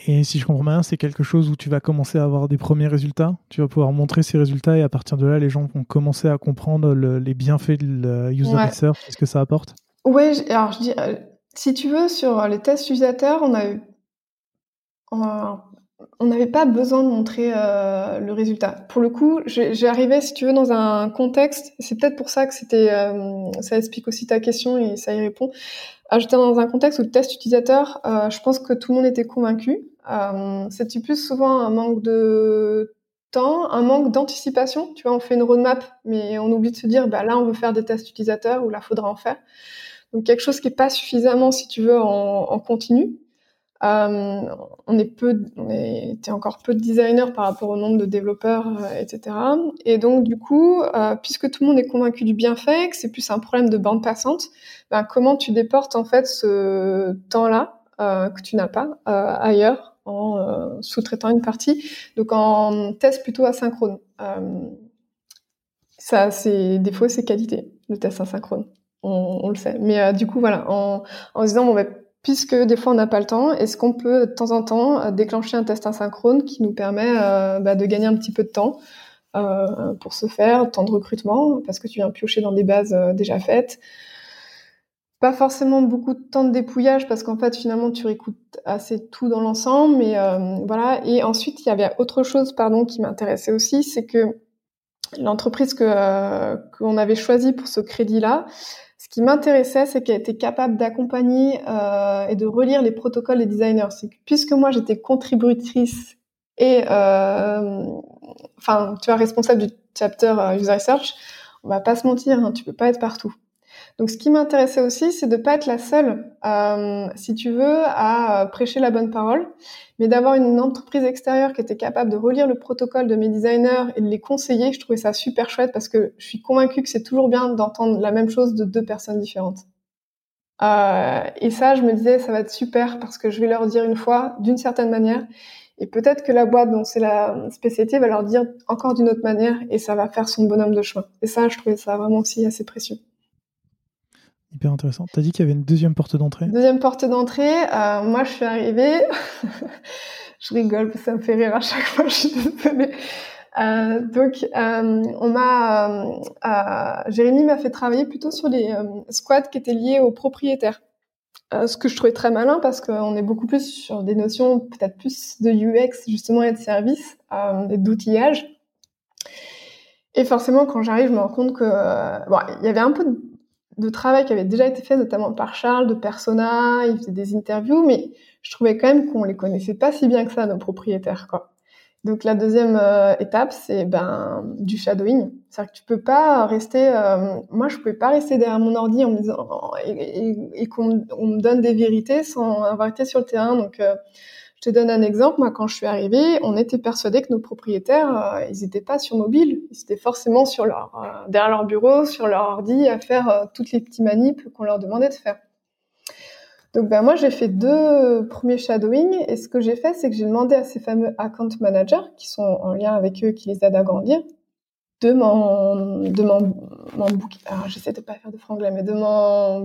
Et si je comprends bien, c'est quelque chose où tu vas commencer à avoir des premiers résultats. Tu vas pouvoir montrer ces résultats et à partir de là, les gens vont commencer à comprendre les bienfaits de la user research, ce que ça apporte. Oui, alors je dis, si tu veux, sur les tests utilisateurs, on avait, on n'avait pas besoin de montrer euh, le résultat. Pour le coup, j'arrivais, si tu veux, dans un contexte. C'est peut-être pour ça que c'était, euh, ça explique aussi ta question et ça y répond. J'étais dans un contexte où le test utilisateur, je pense que tout le monde était convaincu. C'était plus souvent un manque de temps, un manque d'anticipation. Tu vois, on fait une roadmap, mais on oublie de se dire, bah là, on veut faire des tests utilisateurs ou là, faudra en faire. Donc quelque chose qui est pas suffisamment, si tu veux, en, continu. Euh, on est peu, on était encore peu de designers par rapport au nombre de développeurs, euh, etc. Et donc du coup, euh, puisque tout le monde est convaincu du bienfait, que c'est plus un problème de bande passante, ben, comment tu déportes en fait ce temps-là que tu n'as pas ailleurs en sous-traitant une partie, donc en test plutôt asynchrone. ça, c'est défaut, c'est qualité, le test asynchrone on, le sait. Mais euh, du coup, voilà, en, en se disant, bon, ben, puisque des fois on n'a pas le temps, est-ce qu'on peut de temps en temps euh, déclencher un test asynchrone qui nous permet euh, bah, de gagner un petit peu de temps euh, pour se faire, temps de recrutement, parce que tu viens piocher dans des bases déjà faites. Pas forcément beaucoup de temps de dépouillage parce qu'en fait finalement tu réécoutes assez tout dans l'ensemble, mais voilà. Et ensuite il y avait autre chose pardon qui m'intéressait aussi, c'est que l'entreprise que qu'on avait choisie pour ce crédit-là, ce qui m'intéressait, c'est qu'elle était capable d'accompagner euh, et de relire les protocoles des designers. Que puisque moi j'étais contributrice et euh, enfin tu es responsable du chapter euh, user research, on va pas se mentir, hein, tu peux pas être partout. Donc, ce qui m'intéressait aussi, c'est de pas être la seule, euh, si tu veux, à prêcher la bonne parole, mais d'avoir une entreprise extérieure qui était capable de relire le protocole de mes designers et de les conseiller. Je trouvais ça super chouette parce que je suis convaincue que c'est toujours bien d'entendre la même chose de deux personnes différentes. Euh, et ça, je me disais, ça va être super parce que je vais leur dire une fois d'une certaine manière, et peut-être que la boîte dont c'est la spécialité va leur dire encore d'une autre manière, et ça va faire son bonhomme de chemin. Et ça, je trouvais ça vraiment aussi assez précieux. Hyper intéressant. Tu as dit qu'il y avait une deuxième porte d'entrée Deuxième porte d'entrée, euh, moi je suis arrivée, je rigole, ça me fait rire à chaque fois. Euh, donc, euh, on m'a, Jérémy m'a fait travailler plutôt sur les squads qui étaient liés aux propriétaires. ce que je trouvais très malin parce qu'on est beaucoup plus sur des notions peut-être plus de UX justement et de service et d'outillage. Et forcément, quand j'arrive, je me rends compte que bon, il y avait un peu de, de, travail qui avait déjà été fait, notamment par Charles, de persona, il faisait des interviews, mais je trouvais quand même qu'on les connaissait pas si bien que ça, nos propriétaires, quoi. Donc la deuxième euh, étape, c'est ben du shadowing. C'est-à-dire que tu peux pas rester. Euh, moi, je pouvais pas rester derrière mon ordi en me disant et, qu'on me donne des vérités sans avoir été sur le terrain. Donc euh, je te donne un exemple. Moi, quand je suis arrivée, on était persuadés que nos propriétaires, ils n'étaient pas sur mobile. Ils étaient forcément sur leur derrière leur bureau, sur leur ordi, à faire toutes les petits manips qu'on leur demandait de faire. Donc ben moi j'ai fait deux premiers shadowing et ce que j'ai fait c'est que j'ai demandé à ces fameux account managers qui sont en lien avec eux qui les aident à grandir de m'en de m'en alors j'essaie de pas faire de franglais mais de m'en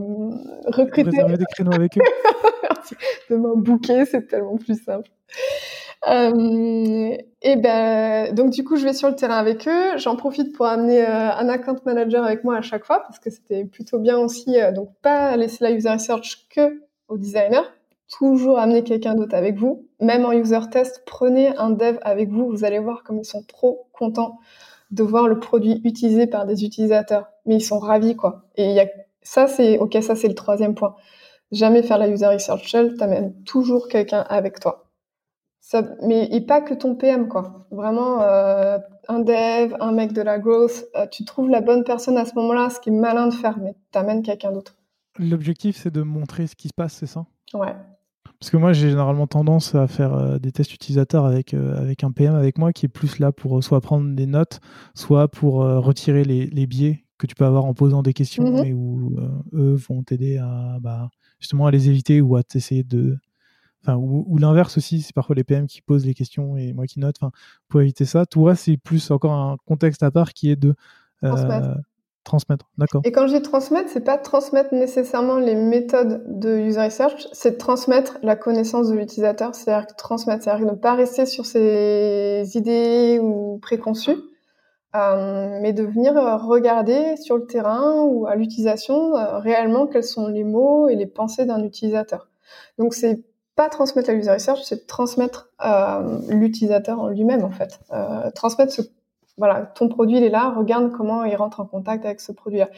recruter des créneaux avec eux de m'en booker c'est tellement plus simple euh, et ben donc du coup je vais sur le terrain avec eux j'en profite pour amener euh, un account manager avec moi à chaque fois parce que c'était plutôt bien aussi euh, donc pas laisser la user research que au designer, toujours amener quelqu'un d'autre avec vous. Même en user test, prenez un dev avec vous. Vous allez voir comme ils sont trop contents de voir le produit utilisé par des utilisateurs. Mais ils sont ravis, quoi. Et il y a, ça, c'est, ok, ça, c'est le troisième point. Jamais faire la user research seul, t'amènes toujours quelqu'un avec toi. Ça, mais et pas que ton PM, quoi. Vraiment, euh, un dev, un mec de la growth, euh, tu trouves la bonne personne à ce moment-là, ce qui est malin de faire, mais t'amènes quelqu'un d'autre. L'objectif, c'est de montrer ce qui se passe, c'est ça? Ouais. Parce que moi, j'ai généralement tendance à faire euh, des tests utilisateurs avec, euh, avec un PM avec moi qui est plus là pour soit prendre des notes, soit pour retirer les, les, biais que tu peux avoir en posant des questions et où eux vont t'aider à bah, justement à les éviter ou à t'essayer de. Enfin, ou, ou l'inverse aussi, c'est parfois les PM qui posent les questions et moi qui note. Enfin, pour éviter ça, tout reste, c'est plus encore un contexte à part qui est de. Transmettre. Transmettre, d'accord. Et quand je dis transmettre, c'est pas transmettre nécessairement les méthodes de user research, c'est transmettre la connaissance de l'utilisateur, c'est-à-dire transmettre, c'est-à-dire ne pas rester sur ses idées ou préconçues, euh, mais de venir regarder sur le terrain ou à l'utilisation euh, réellement quels sont les mots et les pensées d'un utilisateur. Donc c'est pas transmettre la user research, c'est transmettre euh, l'utilisateur en lui-même en fait, euh, transmettre ce voilà, ton produit, il est là, regarde comment il rentre en contact avec ce produit-là.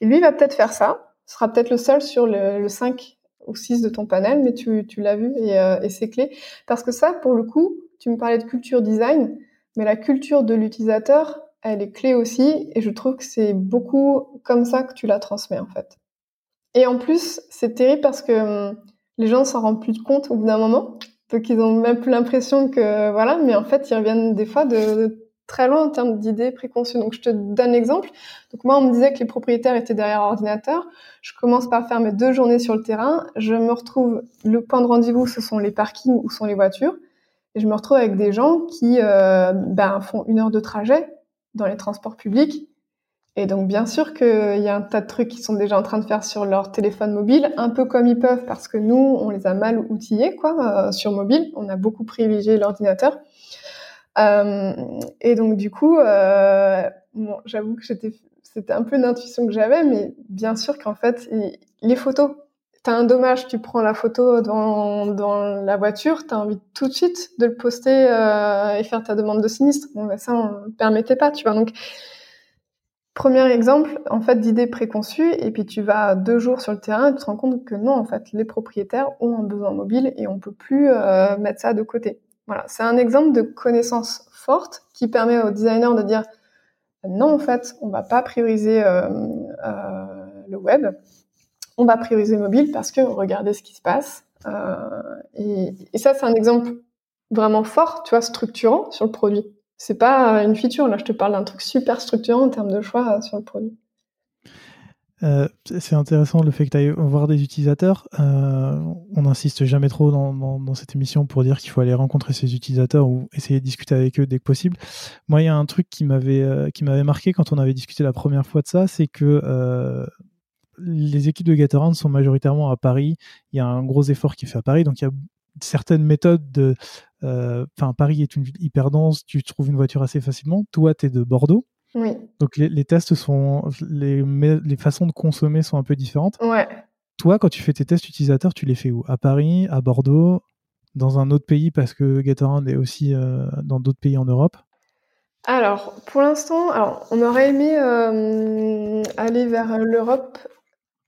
Et lui, va peut-être faire ça, ce sera peut-être le seul sur le, 5 ou 6 de ton panel, mais tu, l'as vu euh, et, c'est clé. Parce que ça, pour le coup, tu me parlais de culture design, mais la culture de l'utilisateur, elle est clé aussi, et je trouve que c'est beaucoup comme ça que tu la transmets, en fait. Et en plus, c'est terrible parce que hum, les gens s'en rendent plus compte au bout d'un moment, donc ils ont même plus l'impression que, voilà, mais en fait, ils reviennent des fois de très loin en termes d'idées préconçues. Donc, je te donne l'exemple. Donc, moi, on me disait que les propriétaires étaient derrière l'ordinateur. Je commence par faire mes deux journées sur le terrain. Je me retrouve, le point de rendez-vous, ce sont les parkings ou sont les voitures. Et je me retrouve avec des gens qui euh, ben, font une heure de trajet dans les transports publics. Et donc, bien sûr qu'il y a un tas de trucs qu'ils sont déjà en train de faire sur leur téléphone mobile, un peu comme ils peuvent, parce que nous, on les a mal outillés, quoi, euh, sur mobile. On a beaucoup privilégié l'ordinateur. Euh, et donc du coup, euh, j'avoue que c'était un peu une intuition que j'avais, mais bien sûr qu'en fait, les photos, t'as un dommage, tu prends la photo dans, la voiture, t'as envie tout de suite de le poster euh, et faire ta demande de sinistre. Ben ça, on ne permettait pas, tu vois. Donc, premier exemple, en fait, et puis tu vas deux jours sur le terrain et tu te rends compte que non, en fait, les propriétaires ont un besoin mobile et on peut plus euh, mettre ça de côté. Voilà, c'est un exemple de connaissance forte qui permet aux designers de dire non, en fait, on va pas prioriser euh, le web, on va prioriser mobile parce que regardez ce qui se passe. Euh, et, ça, c'est un exemple vraiment fort, tu vois, structurant sur le produit. C'est pas une feature, là, je te parle d'un truc super structurant en termes de choix sur le produit. Euh, c'est intéressant le fait que tu ailles voir des utilisateurs. Euh, on n'insiste jamais trop dans, cette émission pour dire qu'il faut aller rencontrer ces utilisateurs ou essayer de discuter avec eux dès que possible. Moi, il y a un truc qui m'avait euh, marqué quand on avait discuté la première fois de ça, c'est que euh, les équipes de Gatorand sont majoritairement à Paris. Il y a un gros effort qui est fait à Paris, donc il y a certaines méthodes de, Enfin, Paris est une ville hyper dense, tu trouves une voiture assez facilement. Toi, tu es de Bordeaux. Oui. Donc les, tests sont, les, les façons de consommer sont un peu différentes. Ouais. Toi, quand tu fais tes tests utilisateurs, tu les fais où? À Paris, à Bordeaux, dans un autre pays parce que Gatorade est aussi euh, dans d'autres pays en Europe? Alors, pour l'instant, on aurait aimé euh, aller vers l'Europe.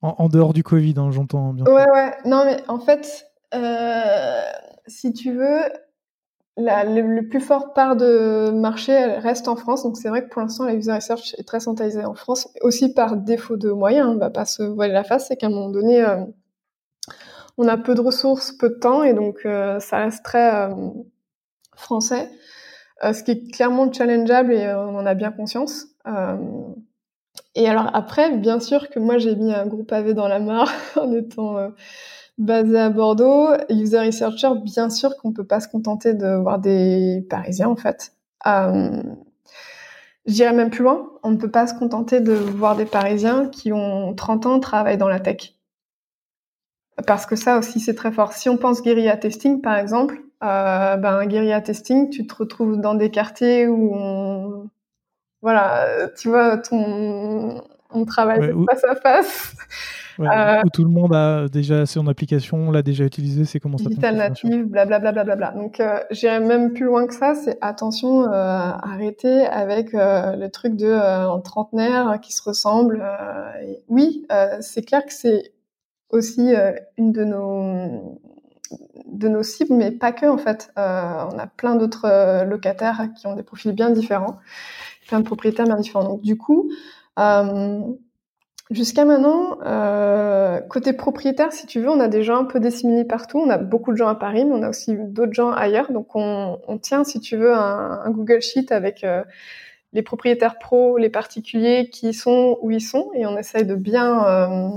En, dehors du Covid, hein, j'entends bien. Ouais, ouais. Non, mais en fait, euh, si tu veux, la, le, plus fort part de marché elle reste en France. Donc c'est vrai que pour l'instant, la user research est très centralisée en France, aussi par défaut de moyens. On va pas se voiler la face, c'est qu'à un moment donné, euh, on a peu de ressources, peu de temps, et donc euh, ça reste très euh, français. ce qui est clairement challengeable et on en a bien conscience. Et alors après, bien sûr que moi j'ai mis un groupe AV dans la mare en étant basé à Bordeaux, user researcher, bien sûr qu'on peut pas se contenter de voir des Parisiens en fait. Euh, J'irais même plus loin, on ne peut pas se contenter de voir des Parisiens qui ont 30 ans travaillent dans la tech. Parce que ça aussi c'est très fort. Si on pense guérilla testing par exemple, euh, ben guérilla testing, tu te retrouves dans des quartiers où on... voilà, tu vois, ton on travaille face à face. Euh, où tout le monde a déjà son application, l'a déjà utilisé, c'est comment ça Digital native, blablabla. Bla, bla, bla, Donc, euh, j'irais même plus loin que ça, c'est attention, euh, arrêtez avec euh, le truc de en trentenaire qui se ressemble. oui, c'est clair que c'est aussi une de nos de nos cibles, mais pas que en fait. on a plein d'autres locataires qui ont des profils bien différents, plein de propriétaires bien différents. Donc du coup, Jusqu'à maintenant, euh, côté propriétaire, si tu veux, on a des gens un peu disséminés partout. On a beaucoup de gens à Paris, mais on a aussi d'autres gens ailleurs. Donc, on, on, tient, si tu veux, un, Google Sheet avec euh, les propriétaires pros, les particuliers qui sont où ils sont, et on essaye de bien, euh,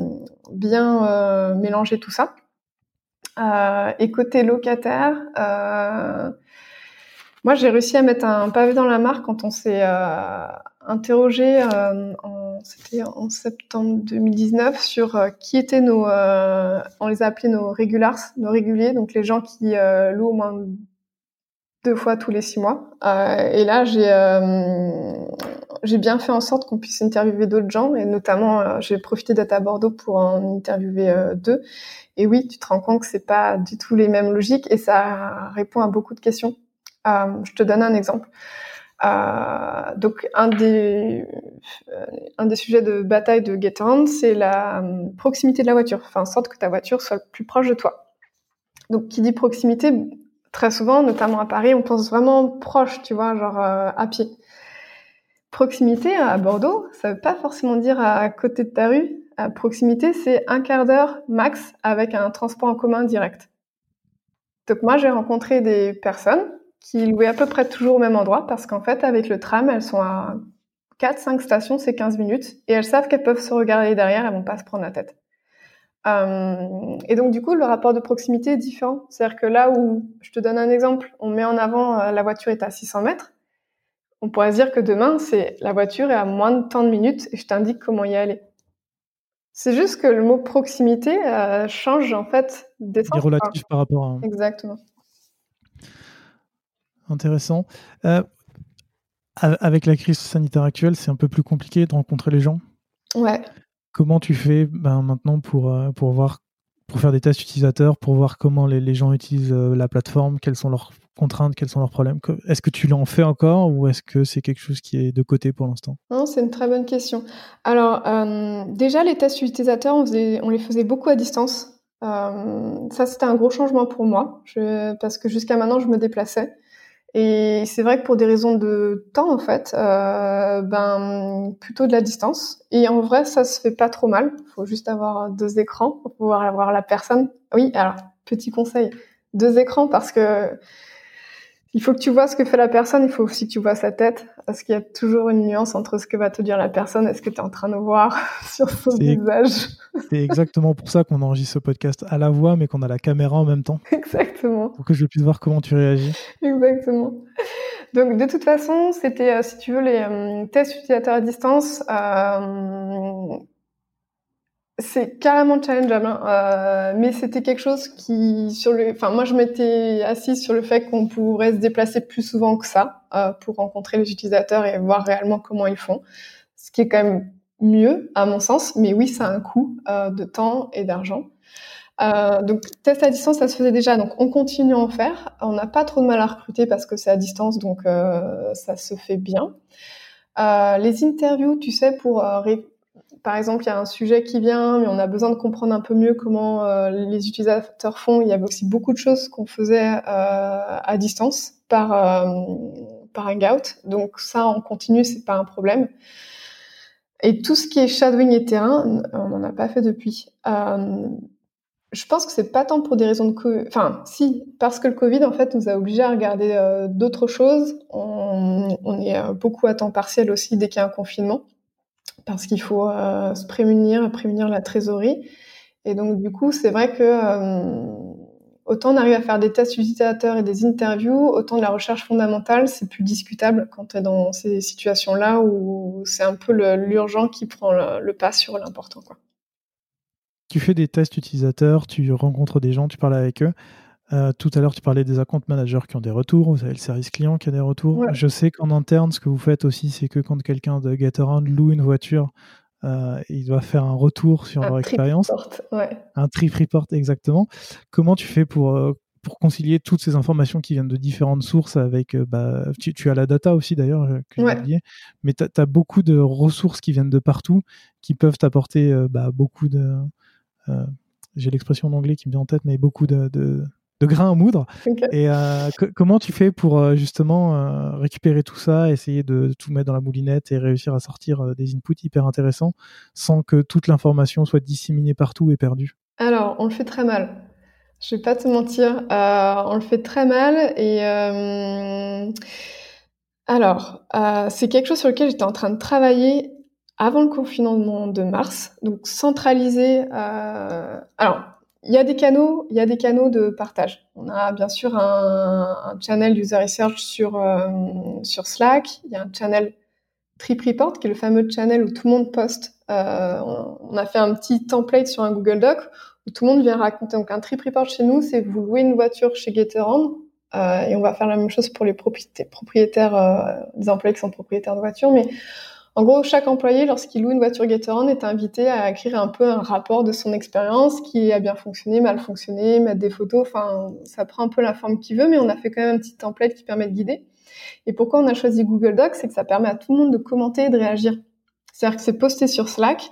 bien euh, mélanger tout ça. Euh, et côté locataire, moi, j'ai réussi à mettre un pavé dans la mare quand on s'est interrogé en c'était en septembre 2019, sur euh, qui étaient nos, euh, on les a appelés nos regulars, nos réguliers, donc les gens qui euh, louent au moins deux fois tous les six mois. et là, j'ai j'ai bien fait en sorte qu'on puisse interviewer d'autres gens, et notamment, j'ai profité d'être à Bordeaux pour en interviewer deux. Et oui, tu te rends compte que c'est pas du tout les mêmes logiques, et ça répond à beaucoup de questions. Je te donne un exemple. Euh, donc un des euh, un des sujets de bataille de GetOn, c'est la euh, proximité de la voiture, faire en sorte que ta voiture soit le plus proche de toi. Donc qui dit proximité, très souvent, notamment à Paris, on pense vraiment proche, tu vois, genre à pied. Proximité à Bordeaux, ça veut pas forcément dire à côté de ta rue. À proximité, c'est un quart d'heure max avec un transport en commun direct. Donc moi, j'ai rencontré des personnes qui louaient à peu près toujours au même endroit parce qu'en fait, avec le tram, elles sont à 4-5 stations, c'est 15 minutes et elles savent qu'elles peuvent se regarder derrière, elles vont pas se prendre la tête. Euh, et donc, du coup, le rapport de proximité est différent. C'est-à-dire que là où, je te donne un exemple, on met en avant euh, la voiture est à 600 mètres, on pourrait se dire que demain, c'est la voiture est à moins de tant de minutes et je t'indique comment y aller. C'est juste que le mot proximité euh, change en fait d'essence. relatif par rapport à. Exactement intéressant. Euh, avec la crise sanitaire actuelle, c'est un peu plus compliqué de rencontrer les gens? Ouais. Comment tu fais ben, maintenant pour, euh, pour, voir, pour faire des tests utilisateurs, pour voir comment les, gens utilisent euh, la plateforme, quelles sont leurs contraintes, quels sont leurs problèmes? Est-ce que tu l'en fais encore ou est-ce que c'est quelque chose qui est de côté pour l'instant? Non, c'est une très bonne question. Alors, déjà, les tests utilisateurs, on, on, les faisait beaucoup à distance. ça, c'était un gros changement pour moi, je, parce que jusqu'à maintenant, je me déplaçais. Et c'est vrai que pour des raisons de temps, en fait, euh, ben plutôt de la distance. Et en vrai, ça se fait pas trop mal. Faut juste avoir deux écrans pour pouvoir avoir la personne. Oui, alors petit conseil, deux écrans parce que il faut que tu vois ce que fait la personne, il faut aussi que tu vois sa tête, parce qu'il y a toujours une nuance entre ce que va te dire la personne et ce que tu es en train de voir sur son visage. C'est exactement pour ça qu'on enregistre ce podcast à la voix, mais qu'on a la caméra en même temps. Exactement. Pour que je puisse voir comment tu réagis. Exactement. Donc de toute façon, c'était, euh, si tu veux, les euh, tests utilisateurs à distance. Euh, c'est carrément challengeable, hein. euh, mais c'était quelque chose qui, sur le, enfin moi je m'étais assise sur le fait qu'on pourrait se déplacer plus souvent que ça euh, pour rencontrer les utilisateurs et voir réellement comment ils font, ce qui est quand même mieux à mon sens, mais oui ça a un coût euh, de temps et d'argent. Donc test à distance ça se faisait déjà, donc on continue à en faire. On n'a pas trop de mal à recruter parce que c'est à distance, donc ça se fait bien. Les interviews, tu sais, pour par exemple, il y a un sujet qui vient, mais on a besoin de comprendre un peu mieux comment euh, les utilisateurs font. Il y avait aussi beaucoup de choses qu'on faisait euh, à distance par euh, par Hangout. Donc ça, en continu, c'est pas un problème. Et tout ce qui est shadowing et terrain, on n'en a pas fait depuis. Euh, je pense que c'est pas tant pour des raisons de. Enfin, si, parce que le Covid, en fait, nous a obligés à regarder d'autres choses. On est beaucoup à temps partiel aussi dès qu'il y a un confinement parce qu'il faut euh, se prémunir, prémunir la trésorerie. Et donc, du coup, c'est vrai que euh, autant on arrive à faire des tests utilisateurs et des interviews, autant de la recherche fondamentale, c'est plus discutable quand tu es dans ces situations-là où c'est un peu l'urgent qui prend le, pas sur l'important. Tu fais des tests utilisateurs, tu rencontres des gens, tu parles avec eux. Euh, tout à l'heure, tu parlais des account managers qui ont des retours. Vous avez le service client qui a des retours. Je sais qu'en interne, ce que vous faites aussi, c'est que quand quelqu'un de Getaround loue une voiture, euh, il doit faire un retour sur leur expérience. Ouais. Un trip report, exactement. Comment tu fais pour, euh, pour concilier toutes ces informations qui viennent de différentes sources avec. Bah, tu, as la data aussi d'ailleurs, que j'ai oublié. Mais tu as, beaucoup de ressources qui viennent de partout qui peuvent t'apporter bah, beaucoup de. j'ai l'expression en anglais qui me vient en tête, mais beaucoup de de grains à moudre. Et euh, comment tu fais pour euh, justement euh, récupérer tout ça, essayer de, tout mettre dans la moulinette et réussir à sortir des inputs hyper intéressants sans que toute l'information soit disséminée partout et perdue? Alors, on le fait très mal. Je vais pas te mentir, on le fait très mal et alors c'est quelque chose sur lequel j'étais en train de travailler avant le confinement de mars, donc centraliser. alors il y a des canaux, il y a des canaux de partage. On a bien sûr un, un channel user research sur euh, sur Slack. Il y a un channel Trip Report qui est le fameux channel où tout le monde poste. Euh, on, a fait un petit template sur un Google Doc où tout le monde vient raconter. Donc un Trip Report chez nous, c'est vous louez une voiture chez Gatorand euh, et on va faire la même chose pour les propriétaires, propriétaires euh, des employés qui sont propriétaires de voitures, mais en gros, chaque employé, lorsqu'il loue une voiture Gatorand, est invité à écrire un peu un rapport de son expérience, qui a bien fonctionné, mal fonctionné, mettre des photos. Enfin, ça prend un peu la forme qu'il veut, mais on a fait quand même un petit template qui permet de guider. Et pourquoi on a choisi Google Docs, c'est que ça permet à tout le monde de commenter et de réagir. C'est-à-dire que c'est posté sur Slack,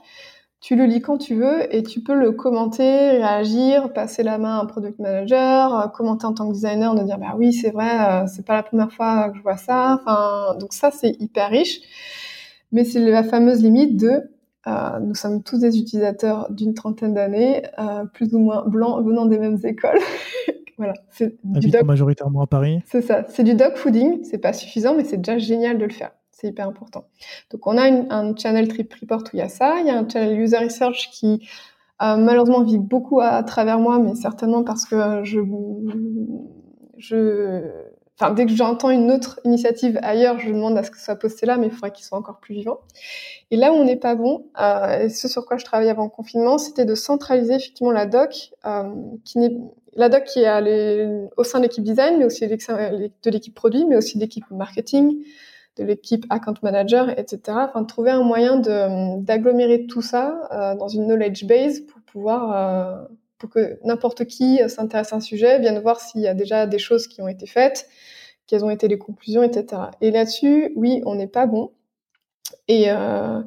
tu le lis quand tu veux et tu peux le commenter, réagir, passer la main à un product manager, euh, commenter en tant que designer, de dire bah oui c'est vrai, euh, c'est pas la première fois que je vois ça. Enfin donc ça c'est hyper riche. Mais c'est la fameuse limite de euh, nous sommes tous des utilisateurs d'une trentaine d'années, euh, plus ou moins blancs, venant des mêmes écoles. voilà, c'est du dog... majoritairement à Paris. C'est ça, c'est du dog fooding. C'est pas suffisant, mais c'est déjà génial de le faire. C'est hyper important. Donc on a un channel Trip Report où il y a ça. Il y a un channel User Research qui euh, malheureusement vit beaucoup à, à, travers moi, mais certainement parce que je je Dès que j'entends une autre initiative ailleurs, je demande à ce que ce soit posté là, mais il faudrait qu'il soit encore plus vivant. Et là où on n'est pas bon, euh, ce sur quoi je travaillais avant le confinement, c'était de centraliser effectivement la doc, euh, qui n'est la doc qui est les, au sein de l'équipe design, mais aussi de l'équipe produit, mais aussi de l'équipe marketing, de l'équipe account manager, etc. Enfin, de trouver un moyen d'agglomérer tout ça euh, dans une knowledge base pour pouvoir euh, pour que n'importe qui s'intéresse à un sujet, vienne voir s'il y a déjà des choses qui ont été faites, quelles ont été les conclusions, etc. Et là-dessus, oui, on n'est pas bon. Et, euh,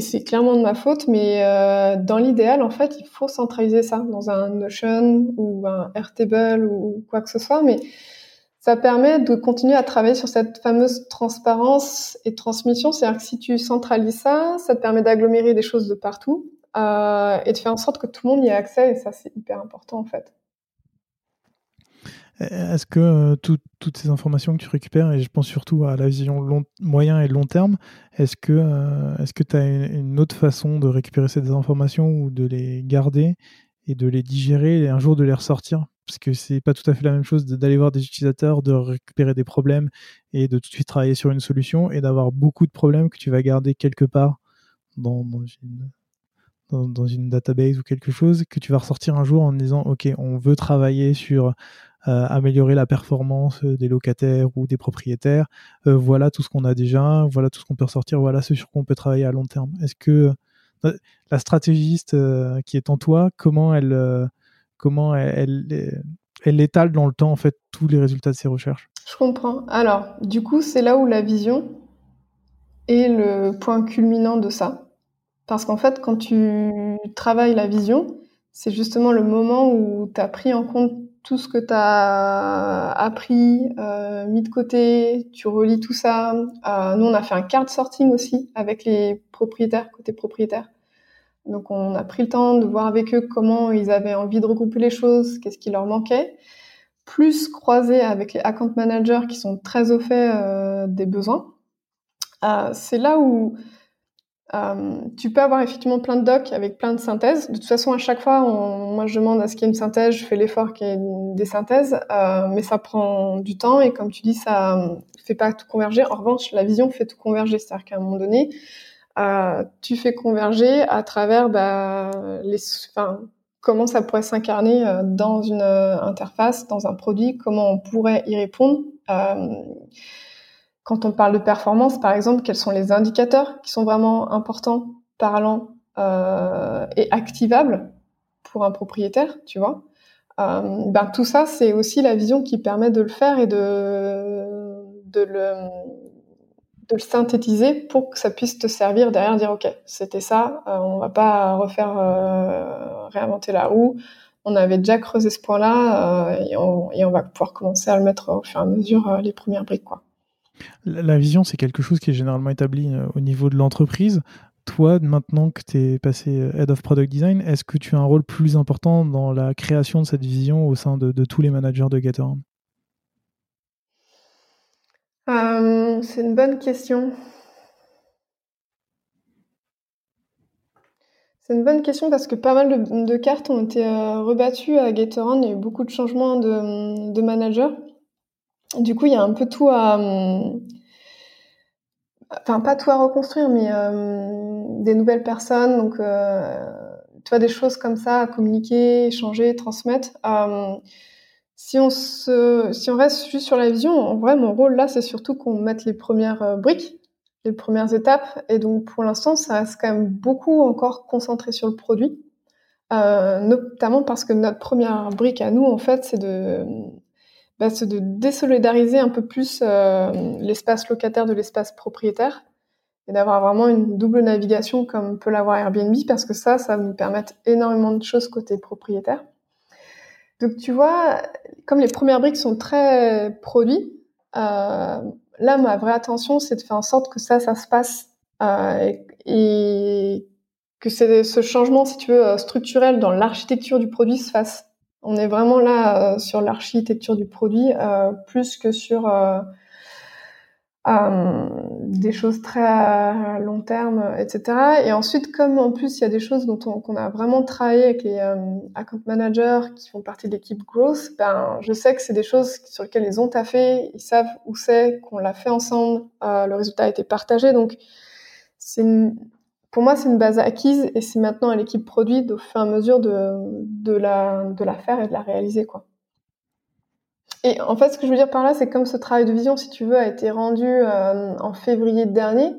c'est clairement de ma faute, mais euh, dans l'idéal, en fait, il faut centraliser ça dans un Notion ou un Airtable ou quoi que ce soit, mais ça permet de continuer à travailler sur cette fameuse transparence et transmission. C'est-à-dire que si tu centralises ça, ça te permet d'agglomérer des choses de partout euh, et de faire en sorte que tout le monde y ait accès. Et ça, c'est hyper important en fait. Est-ce que euh, toutes ces informations que tu récupères, et je pense surtout à la vision long, moyen et long terme, est-ce que euh, que tu as une, autre façon de récupérer ces informations ou de les garder et de les digérer et un jour de les ressortir? Parce que c'est pas tout à fait la même chose d'aller voir des utilisateurs, de récupérer des problèmes et de tout de suite travailler sur une solution et d'avoir beaucoup de problèmes que tu vas garder quelque part dans, dans une, dans, une database ou quelque chose que tu vas ressortir un jour en disant ok on veut travailler sur améliorer la performance des locataires ou des propriétaires voilà tout ce qu'on a déjà voilà tout ce qu'on peut ressortir voilà ce sur quoi on peut travailler à long terme est-ce que la stratégiste qui est en toi comment elle comment elle, elle, étale dans le temps en fait tous les résultats de ses recherches? Je comprends. Alors, du coup, c'est là où la vision est le point culminant de ça. Parce qu'en fait, quand tu travailles la vision, c'est justement le moment où tu as pris en compte tout ce que tu as appris, euh, mis de côté, tu relis tout ça. Euh, nous, on a fait un card sorting aussi avec les propriétaires, côté propriétaire. Donc on a pris le temps de voir avec eux comment ils avaient envie de regrouper les choses, qu'est-ce qui leur manquait, plus croiser avec les account managers qui sont très au fait euh, des besoins. C'est là où euh, tu peux avoir effectivement plein de docs avec plein de synthèses. De toute façon, à chaque fois, moi je demande à ce qu'il y ait une synthèse, je fais l'effort qu'il y ait des synthèses, mais ça prend du temps et comme tu dis, ça ne fait pas tout converger. En revanche, la vision fait tout converger, c'est-à-dire qu'à un moment donné, euh, tu fais converger à travers bah, les, enfin, comment ça pourrait s'incarner euh, dans une euh, interface, dans un produit, comment on pourrait y répondre. Quand on parle de performance, par exemple, quels sont les indicateurs qui sont vraiment importants, parlants et activables pour un propriétaire, tu vois? ben, tout ça, c'est aussi la vision qui permet de le faire et de, le synthétiser pour que ça puisse te servir derrière, dire ok, c'était ça, euh, on va pas refaire euh, réinventer la roue. On avait déjà creusé ce point-là euh, et, on, va pouvoir commencer à le mettre au fur et à mesure les premières briques. Quoi. La, vision, c'est quelque chose qui est généralement établi au niveau de l'entreprise. Toi, maintenant que tu es passé Head of Product Design, est-ce que tu as un rôle plus important dans la création de cette vision au sein de, tous les managers de Gatorade? Euh, c'est une bonne question. C'est une bonne question parce que pas mal de, cartes ont été euh, rebattues à Gatorand. Il beaucoup de changements de, de managers. Du coup, il y a un peu tout à. Enfin, pas tout à reconstruire, mais euh, des nouvelles personnes. Donc, tu vois, des choses comme ça à communiquer, échanger, transmettre si on se, si on reste juste sur la vision, en vrai, mon rôle là, c'est surtout qu'on mette les premières euh, briques, les premières étapes. Et donc, pour l'instant, ça reste quand même beaucoup encore concentré sur le produit, euh, notamment parce que notre première brique à nous, en fait, c'est de, bah, de désolidariser un peu plus euh, l'espace locataire de l'espace propriétaire et d'avoir vraiment une double navigation comme peut l'avoir Airbnb, parce que ça, ça nous permettre énormément de choses côté propriétaire. Donc tu vois, comme les premières briques sont très produits, euh, là ma vraie attention c'est de faire en sorte que ça, ça se passe euh, et, que ce changement, si tu veux, structurel dans l'architecture du produit se fasse. On est vraiment là sur l'architecture du produit plus que sur euh, des choses très à long terme, etc. Et ensuite, comme en plus il y a des choses dont on, qu'on a vraiment travaillé avec les euh, account managers qui font partie de l'équipe growth, ben je sais que c'est des choses sur lesquelles ils ont taffé, ils savent où c'est, qu'on l'a fait ensemble, euh, le résultat a été partagé, donc c'est pour moi c'est une base acquise et c'est maintenant à l'équipe produit de faire à mesure de, de la de la faire et de la réaliser quoi. Et en fait, ce que je veux dire par là, c'est comme ce travail de vision, si tu veux, a été rendu euh, en février dernier,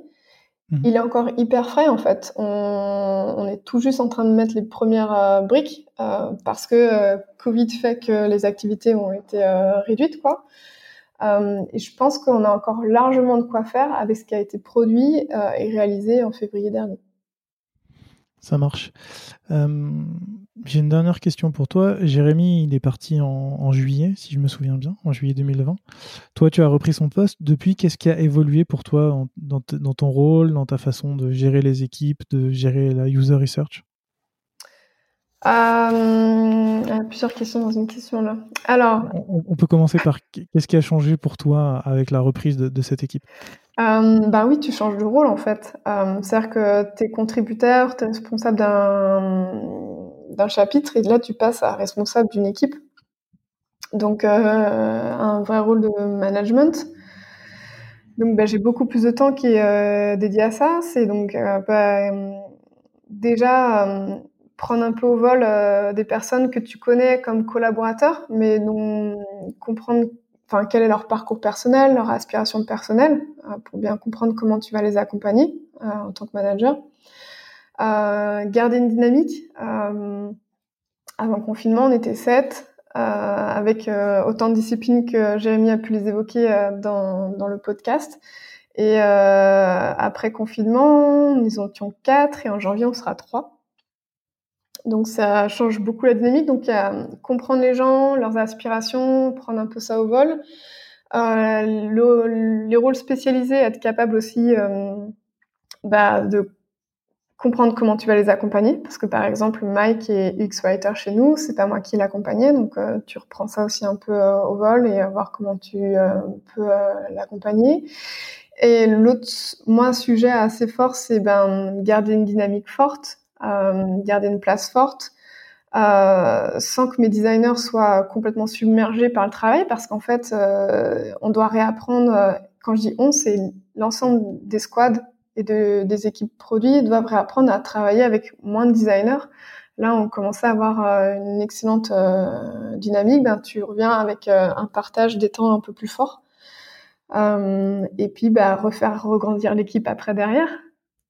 mhm. il est encore hyper frais en fait. On, est tout juste en train de mettre les premières euh, briques euh, parce que Covid fait que les activités ont été réduites, quoi. Et je pense qu'on a encore largement de quoi faire avec ce qui a été produit et réalisé en février dernier. Ça marche. J'ai une dernière question pour toi. Jérémy, il est parti en, juillet, si je me souviens bien, en juillet 2020. Toi, tu as repris son poste. Depuis, qu'est-ce qui a évolué pour toi dans, ton rôle, dans ta façon de gérer les équipes, de gérer la user research? Euh, plusieurs questions dans une question là. Alors, on, peut commencer par qu'est-ce qui a changé pour toi avec la reprise de, cette équipe? Euh, bah oui, tu changes de rôle en fait. Euh, c'est-à-dire que tu es contributeur, tu es responsable d'un chapitre et là tu passes à responsable d'une équipe. Donc euh, un vrai rôle de management. Donc bah, j'ai beaucoup plus de temps qui est dédié à ça. C'est donc bah, déjà prendre un peu au vol des personnes que tu connais comme collaborateurs, mais comprendre enfin quel est leur parcours personnel, leur aspiration personnelle, pour bien comprendre comment tu vas les accompagner en tant que manager. garder une dynamique. avant le confinement, on était sept. Euh, avec euh, autant de disciplines que Jérémy a pu les évoquer euh, dans, dans le podcast. Et après confinement, nous en étions quatre et en janvier, on sera trois. Donc ça change beaucoup la dynamique. Donc comprendre les gens, leurs aspirations, prendre un peu ça au vol. Euh, les rôles spécialisés, être capable aussi euh, bah, de comprendre comment tu vas les accompagner parce que par exemple Mike est UX writer chez nous, c'est pas moi qui l'accompagnais donc euh, tu reprends ça aussi un peu euh, au vol et voir comment tu euh, peux l'accompagner. Et l'autre moi sujet assez fort c'est ben garder une dynamique forte, garder une place forte. sans que mes designers soient complètement submergés par le travail parce qu'en fait on doit réapprendre quand je dis on c'est l'ensemble des squads et de, des équipes produits doivent réapprendre à travailler avec moins de designers. Là, on commence à avoir euh, une excellente euh, dynamique. Ben, tu reviens avec euh, un partage des temps un peu plus fort. et puis, ben, refaire regrandir l'équipe après derrière.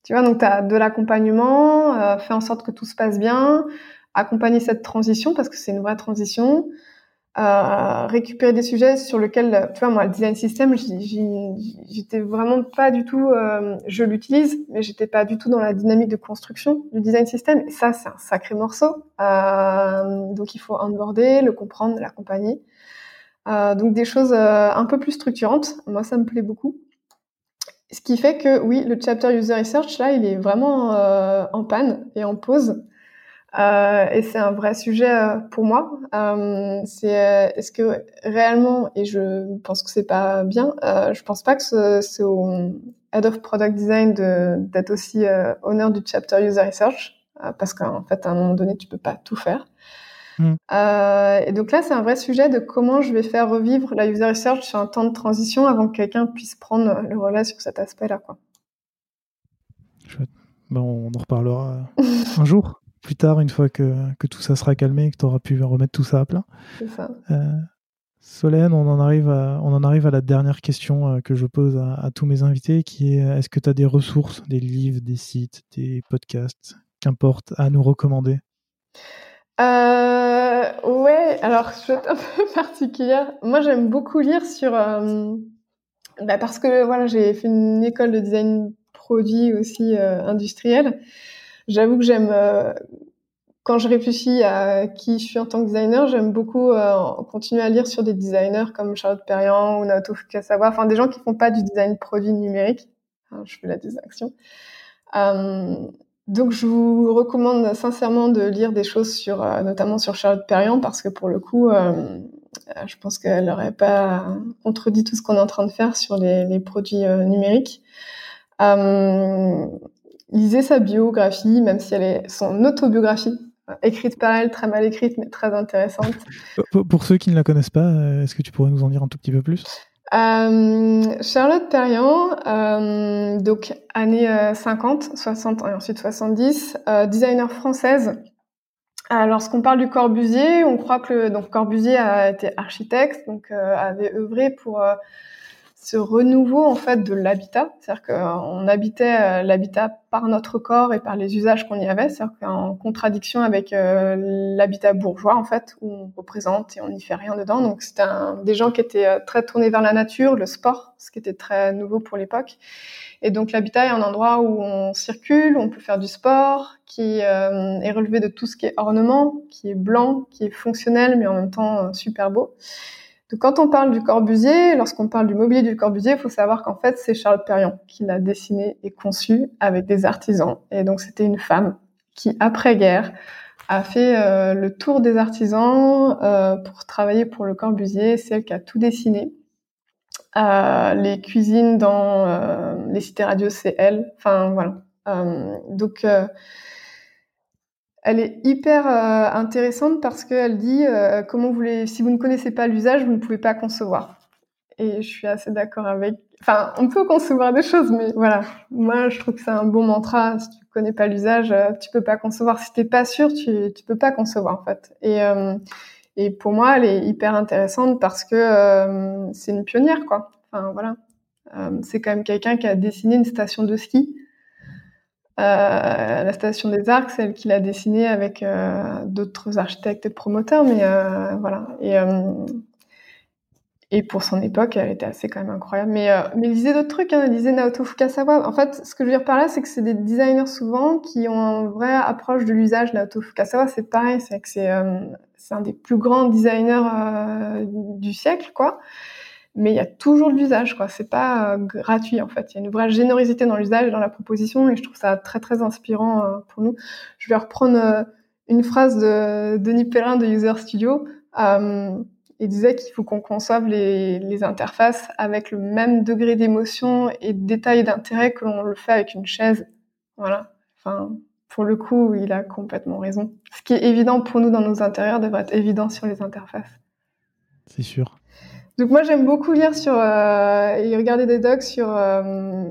Tu vois, donc tu as de l'accompagnement, euh, fais en sorte que tout se passe bien, accompagner cette transition parce que c'est une vraie transition à récupérer des sujets sur lesquels, tu vois, moi, le design system, j'étais vraiment pas du tout, euh, je l'utilise, mais j'étais pas du tout dans la dynamique de construction du design system. Et ça, c'est un sacré morceau. Euh, donc, il faut onboarder, le comprendre, l'accompagner. Euh, donc, des choses euh, un peu plus structurantes. Moi, ça me plaît beaucoup. Ce qui fait que, oui, le chapter user research, là, il est vraiment euh, en panne et en pause. Euh, et c'est un vrai sujet euh, pour moi. Euh, c'est euh, est-ce que réellement, et je pense que c'est pas bien, je pense pas que c'est au head of product design d'être aussi honneur du chapter user research, parce qu'en fait, à un moment donné, tu peux pas tout faire. Mm. et donc là, c'est un vrai sujet de comment je vais faire revivre la user research sur un temps de transition avant que quelqu'un puisse prendre le relais sur cet aspect-là. Quoi. Chouette. Bon, on en reparlera un jour plus tard, une fois que, que tout ça sera calmé et que tu auras pu remettre tout ça à plat. C'est ça. Euh, Solène, on en, arrive à, on en arrive à la dernière question euh, que je pose à, tous mes invités, qui est est-ce que tu as des ressources, des livres, des sites, des podcasts, qu'importe, à nous recommander? Euh, Ouais, alors je être un peu particulière. Moi, j'aime beaucoup lire sur... Euh, bah parce que voilà, j'ai fait une école de design produit aussi industriel j'avoue que j'aime euh, quand je réfléchis à qui je suis en tant que designer, j'aime beaucoup euh, continuer à lire sur des designers comme Charlotte Perriand ou Naoto Fukasawa, enfin des gens qui font pas du design produit numérique. je fais la désaction. Euh, donc je vous recommande sincèrement de lire des choses sur, euh, notamment sur Charlotte Perriand, parce que pour le coup, euh, je pense qu'elle n'aurait pas contredit tout ce qu'on est en train de faire sur les, produits numériques. Euh, lisez sa biographie, même si elle est son autobiographie, écrite par elle, très mal écrite, mais très intéressante. Pour ceux qui ne la connaissent pas, euh, est-ce que tu pourrais nous en dire un tout petit peu plus? Euh, Charlotte Perriand, euh, donc années 50, 60 et ensuite 70, designer française. Lorsqu'on parle du Corbusier, on croit que donc Corbusier a été architecte, donc avait œuvré pour ce renouveau en fait de l'habitat, c'est-à-dire qu'on habitait euh, l'habitat par notre corps et par les usages qu'on y avait, c'est-à-dire qu'en contradiction avec euh, l'habitat bourgeois en fait où on représente et on n'y fait rien dedans. Donc c'était des gens qui étaient euh, très tournés vers la nature, le sport, ce qui était très nouveau pour l'époque. Et donc l'habitat est un endroit où on circule, on peut faire du sport, qui est relevé de tout ce qui est ornement, qui est blanc, qui est fonctionnel mais en même temps super beau. Donc, quand on parle du Corbusier, lorsqu'on parle du mobilier du Corbusier, il faut savoir qu'en fait, c'est Charlotte Perriand qui l'a dessiné et conçu avec des artisans. Et donc, c'était une femme qui, après-guerre, a fait euh, le tour des artisans euh, pour travailler pour le Corbusier. C'est elle qui a tout dessiné. Euh, les cuisines dans les cités radios, c'est elle. Enfin, voilà. Donc, elle est hyper euh, intéressante parce qu'elle dit euh, comment vous voulez, si vous ne connaissez pas l'usage, vous ne pouvez pas concevoir. Et je suis assez d'accord avec enfin, on peut concevoir des choses, mais voilà. Moi, je trouve que c'est un bon mantra. Si tu connais pas l'usage, euh, tu peux pas concevoir. Si t'es pas sûr, tu, tu peux pas concevoir, en fait. Et, euh, et pour moi, elle est hyper intéressante parce que euh, c'est une pionnière, quoi. Enfin, voilà. c'est quand même quelqu'un qui a dessiné une station de ski. La station des Arcs, celle qu'il a dessinée avec d'autres architectes et promoteurs, mais voilà. Et pour son époque, elle était assez quand même incroyable. Mais, euh, mais lisait d'autres trucs, hein. lisait Naoto Fukasawa. En fait, ce que je veux dire par là, c'est que c'est des designers souvent qui ont une vraie approche de l'usage. Naoto Fukasawa, c'est pareil, c'est que c'est euh, un des plus grands designers euh, du siècle, quoi. Mais il y a toujours de l'usage, quoi. C'est pas euh, gratuit, en fait. Il y a une vraie générosité dans l'usage et dans la proposition, et je trouve ça très, très inspirant euh, pour nous. Je vais reprendre une phrase de Denis Perrin de User Studio. Euh, il disait qu'il faut qu'on conçoive les, les, interfaces avec le même degré d'émotion et de détail d'intérêt que l'on le fait avec une chaise. Voilà. Enfin, pour le coup, il a complètement raison. Ce qui est évident pour nous dans nos intérieurs devrait être évident sur les interfaces. C'est sûr. Donc moi, j'aime beaucoup lire sur euh, et regarder des docs sur euh,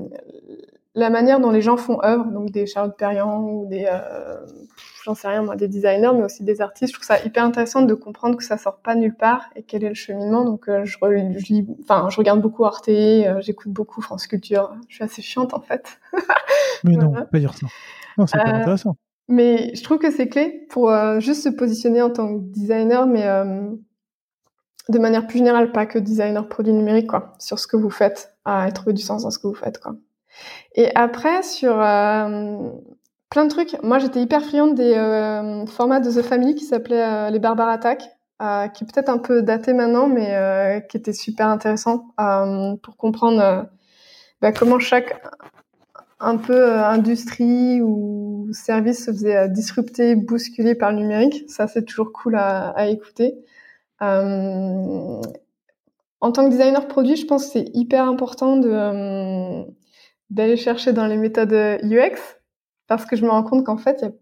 la manière dont les gens font œuvre, donc des Charlotte Perriand ou des euh, j'en sais rien moi, des designers, mais aussi des artistes. Je trouve ça hyper intéressant de comprendre que ça sort pas nulle part et quel est le cheminement. Donc euh, je, je, lis, enfin, je regarde beaucoup Arte, j'écoute beaucoup France Culture. Je suis assez chiante en fait. mais non, pas dire ça. Non, c'est pas intéressant. Mais je trouve que c'est clé pour juste se positionner en tant que designer, mais de manière plus générale, pas que designer produit numérique, quoi, sur ce que vous faites, à trouver du sens dans ce que vous faites, quoi. Et après, sur plein de trucs. Moi, j'étais hyper friande des euh, formats de The Family qui s'appelaient euh, les Barbar Attack, euh, qui est peut-être un peu daté maintenant, mais qui était super intéressant pour comprendre bah, comment chaque un peu industrie ou service se faisait disrupter, bousculer par le numérique. Ça, c'est toujours cool à écouter. En tant que designer produit, je pense que c'est hyper important de d'aller chercher dans les méthodes UX parce que je me rends compte qu'en fait, il n'y a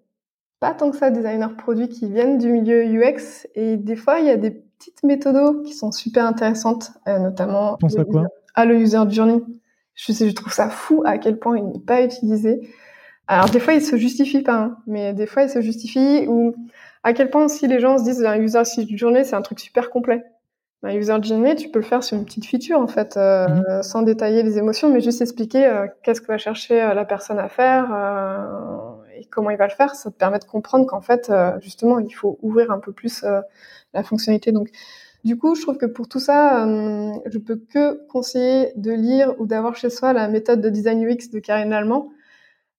pas tant que ça de designers produits qui viennent du milieu UX et des fois, il y a des petites méthodes qui sont super intéressantes, euh, notamment Pense à, quoi à le user journey. Je, sais, je trouve ça fou à quel point il n'est pas utilisé. Alors des fois, il se justifie pas, hein, mais des fois, il se justifie ou à quel point si les gens se disent un user journey, c'est un truc super complet. Un user journey, tu peux le faire sur une petite feature en fait, euh, mhm. sans détailler les émotions, mais juste expliquer euh, qu'est-ce que va chercher euh, la personne à faire et comment il va le faire. Ça te permet de comprendre qu'en fait, justement, il faut ouvrir un peu plus la fonctionnalité. Donc, du coup, je trouve que pour tout ça, je peux que conseiller de lire ou d'avoir chez soi la méthode de design UX de Karine Lallemand,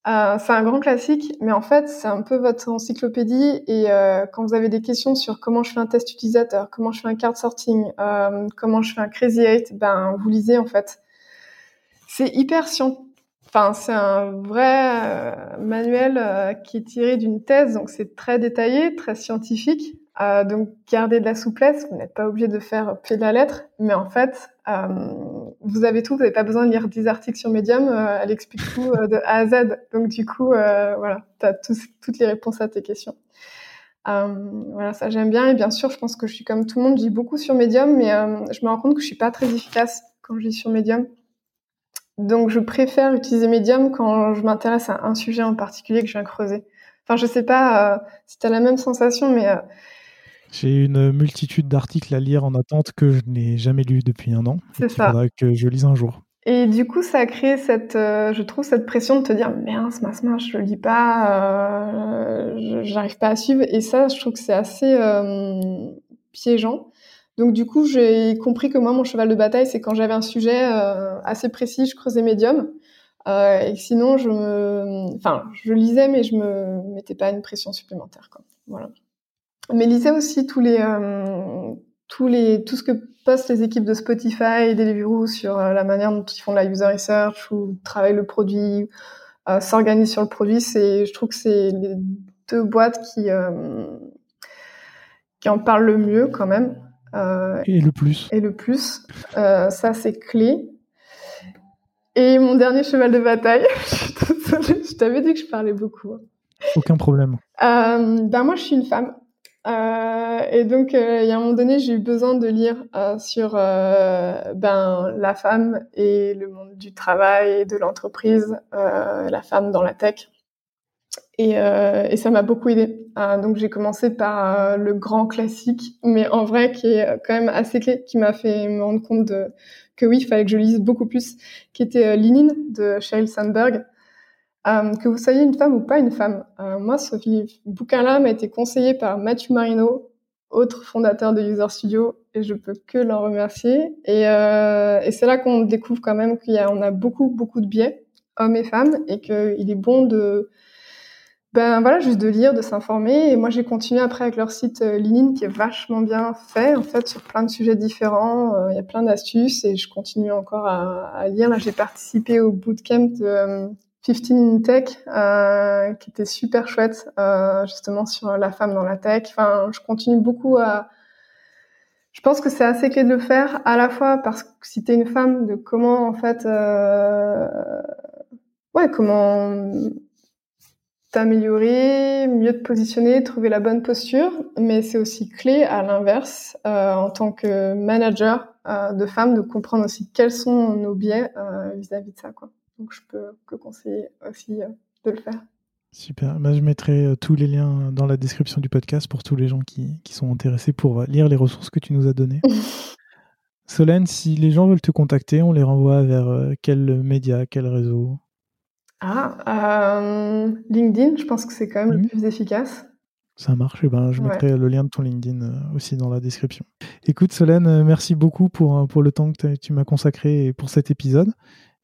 euh, c'est un grand classique, mais en fait, c'est un peu votre encyclopédie. Et euh, quand vous avez des questions sur comment je fais un test utilisateur, comment je fais un card sorting, euh, comment je fais un crazy eight, ben vous lisez en fait. C'est hyper scientifique. Enfin, c'est un vrai manuel qui est tiré d'une thèse, donc c'est très détaillé, très scientifique. Donc, gardez de la souplesse. Vous n'êtes pas obligé de faire pied de la lettre, mais en fait, vous avez tout. Vous n'avez pas besoin de lire 10 articles sur Medium. Euh, elle explique tout de A à Z. Donc, du coup, voilà, tu as toutes les réponses à tes questions. voilà, ça j'aime bien. Et bien sûr, je pense que je suis comme tout le monde. Je lis beaucoup sur Medium, mais je me rends compte que je suis pas très efficace quand je lis sur Medium. Donc, je préfère utiliser Medium quand je m'intéresse à un sujet en particulier que je viens creuser. Enfin, je sais pas si tu as la même sensation, mais j'ai une multitude d'articles à lire en attente que je n'ai jamais lu depuis un an. C'est ça. Il faudra que je lise un jour. Et du coup, ça a créé cette, euh, je trouve, cette pression de te dire, mince, mince, mince, je lis pas, euh, j'arrive pas à suivre. Et ça, je trouve que c'est assez euh, piégeant. Donc du coup, j'ai compris que moi, mon cheval de bataille, c'est quand j'avais un sujet euh, assez précis, je creusais médium. Euh, et sinon, je me, enfin, je lisais, mais je me mettais pas une pression supplémentaire. Quoi. Voilà. Mais lisez aussi tous les, euh, tous les, tout ce que postent les équipes de Spotify et Deliveroo sur euh, la manière dont ils font la user research ou travaillent le produit, euh, s'organisent sur le produit. C'est, je trouve que c'est les deux boîtes qui, qui en parlent le mieux quand même. et le plus. Et le plus. ça, c'est clé. Et mon dernier cheval de bataille, je t'avais dit que je parlais beaucoup. Hein. Aucun problème. ben moi, je suis une femme et donc, il y a un moment donné, j'ai eu besoin de lire sur ben, la femme et le monde du travail, de l'entreprise, la femme dans la tech. Et, euh, et, ça m'a beaucoup aidé. Euh, donc j'ai commencé par euh, le grand classique, mais en vrai qui est quand même assez clé, qui m'a fait me rendre compte de, que oui, il fallait que je lise beaucoup plus, qui était euh, Linin de Sheryl Sandberg. Euh, que vous soyez une femme ou pas une femme. moi, ce bouquin-là m'a été conseillé par Mathieu Marino, autre fondateur de User Studio, et je peux que l'en remercier. Et, et c'est là qu'on découvre quand même y a, a beaucoup, beaucoup de biais, hommes et femmes, et qu'il est bon de ben voilà, juste de lire, de s'informer. Et moi, j'ai continué après avec leur site euh, LinkedIn qui est vachement bien fait, en fait, sur plein de sujets différents. Euh, il y a plein d'astuces et je continue encore à, à lire. Là, j'ai participé au bootcamp de 15 euh, in Tech, euh, qui était super chouette, justement sur la femme dans la tech. Enfin, je continue beaucoup à... Je pense que c'est assez clé de le faire, à la fois parce que si t'es une femme, de comment, en fait... ouais, comment t'améliorer, mieux te positionner, trouver la bonne posture, mais c'est aussi clé à l'inverse euh, en tant que manager euh, de femmes de comprendre aussi quels sont nos biais euh, vis-à-vis de ça. Quoi. Donc je peux que conseiller aussi de le faire. Super. Bah, je mettrai tous les liens dans la description du podcast pour tous les gens qui, qui sont intéressés pour lire les ressources que tu nous as données. Solène, si les gens veulent te contacter, on les renvoie vers quel média, quel réseau? Ah, euh, LinkedIn, je pense que c'est quand même le plus efficace. Ça marche, et eh ben, je mettrai le lien de ton LinkedIn euh, aussi dans la description. Écoute Solène, euh, merci beaucoup pour, pour le temps que tu m'as consacré pour cet épisode.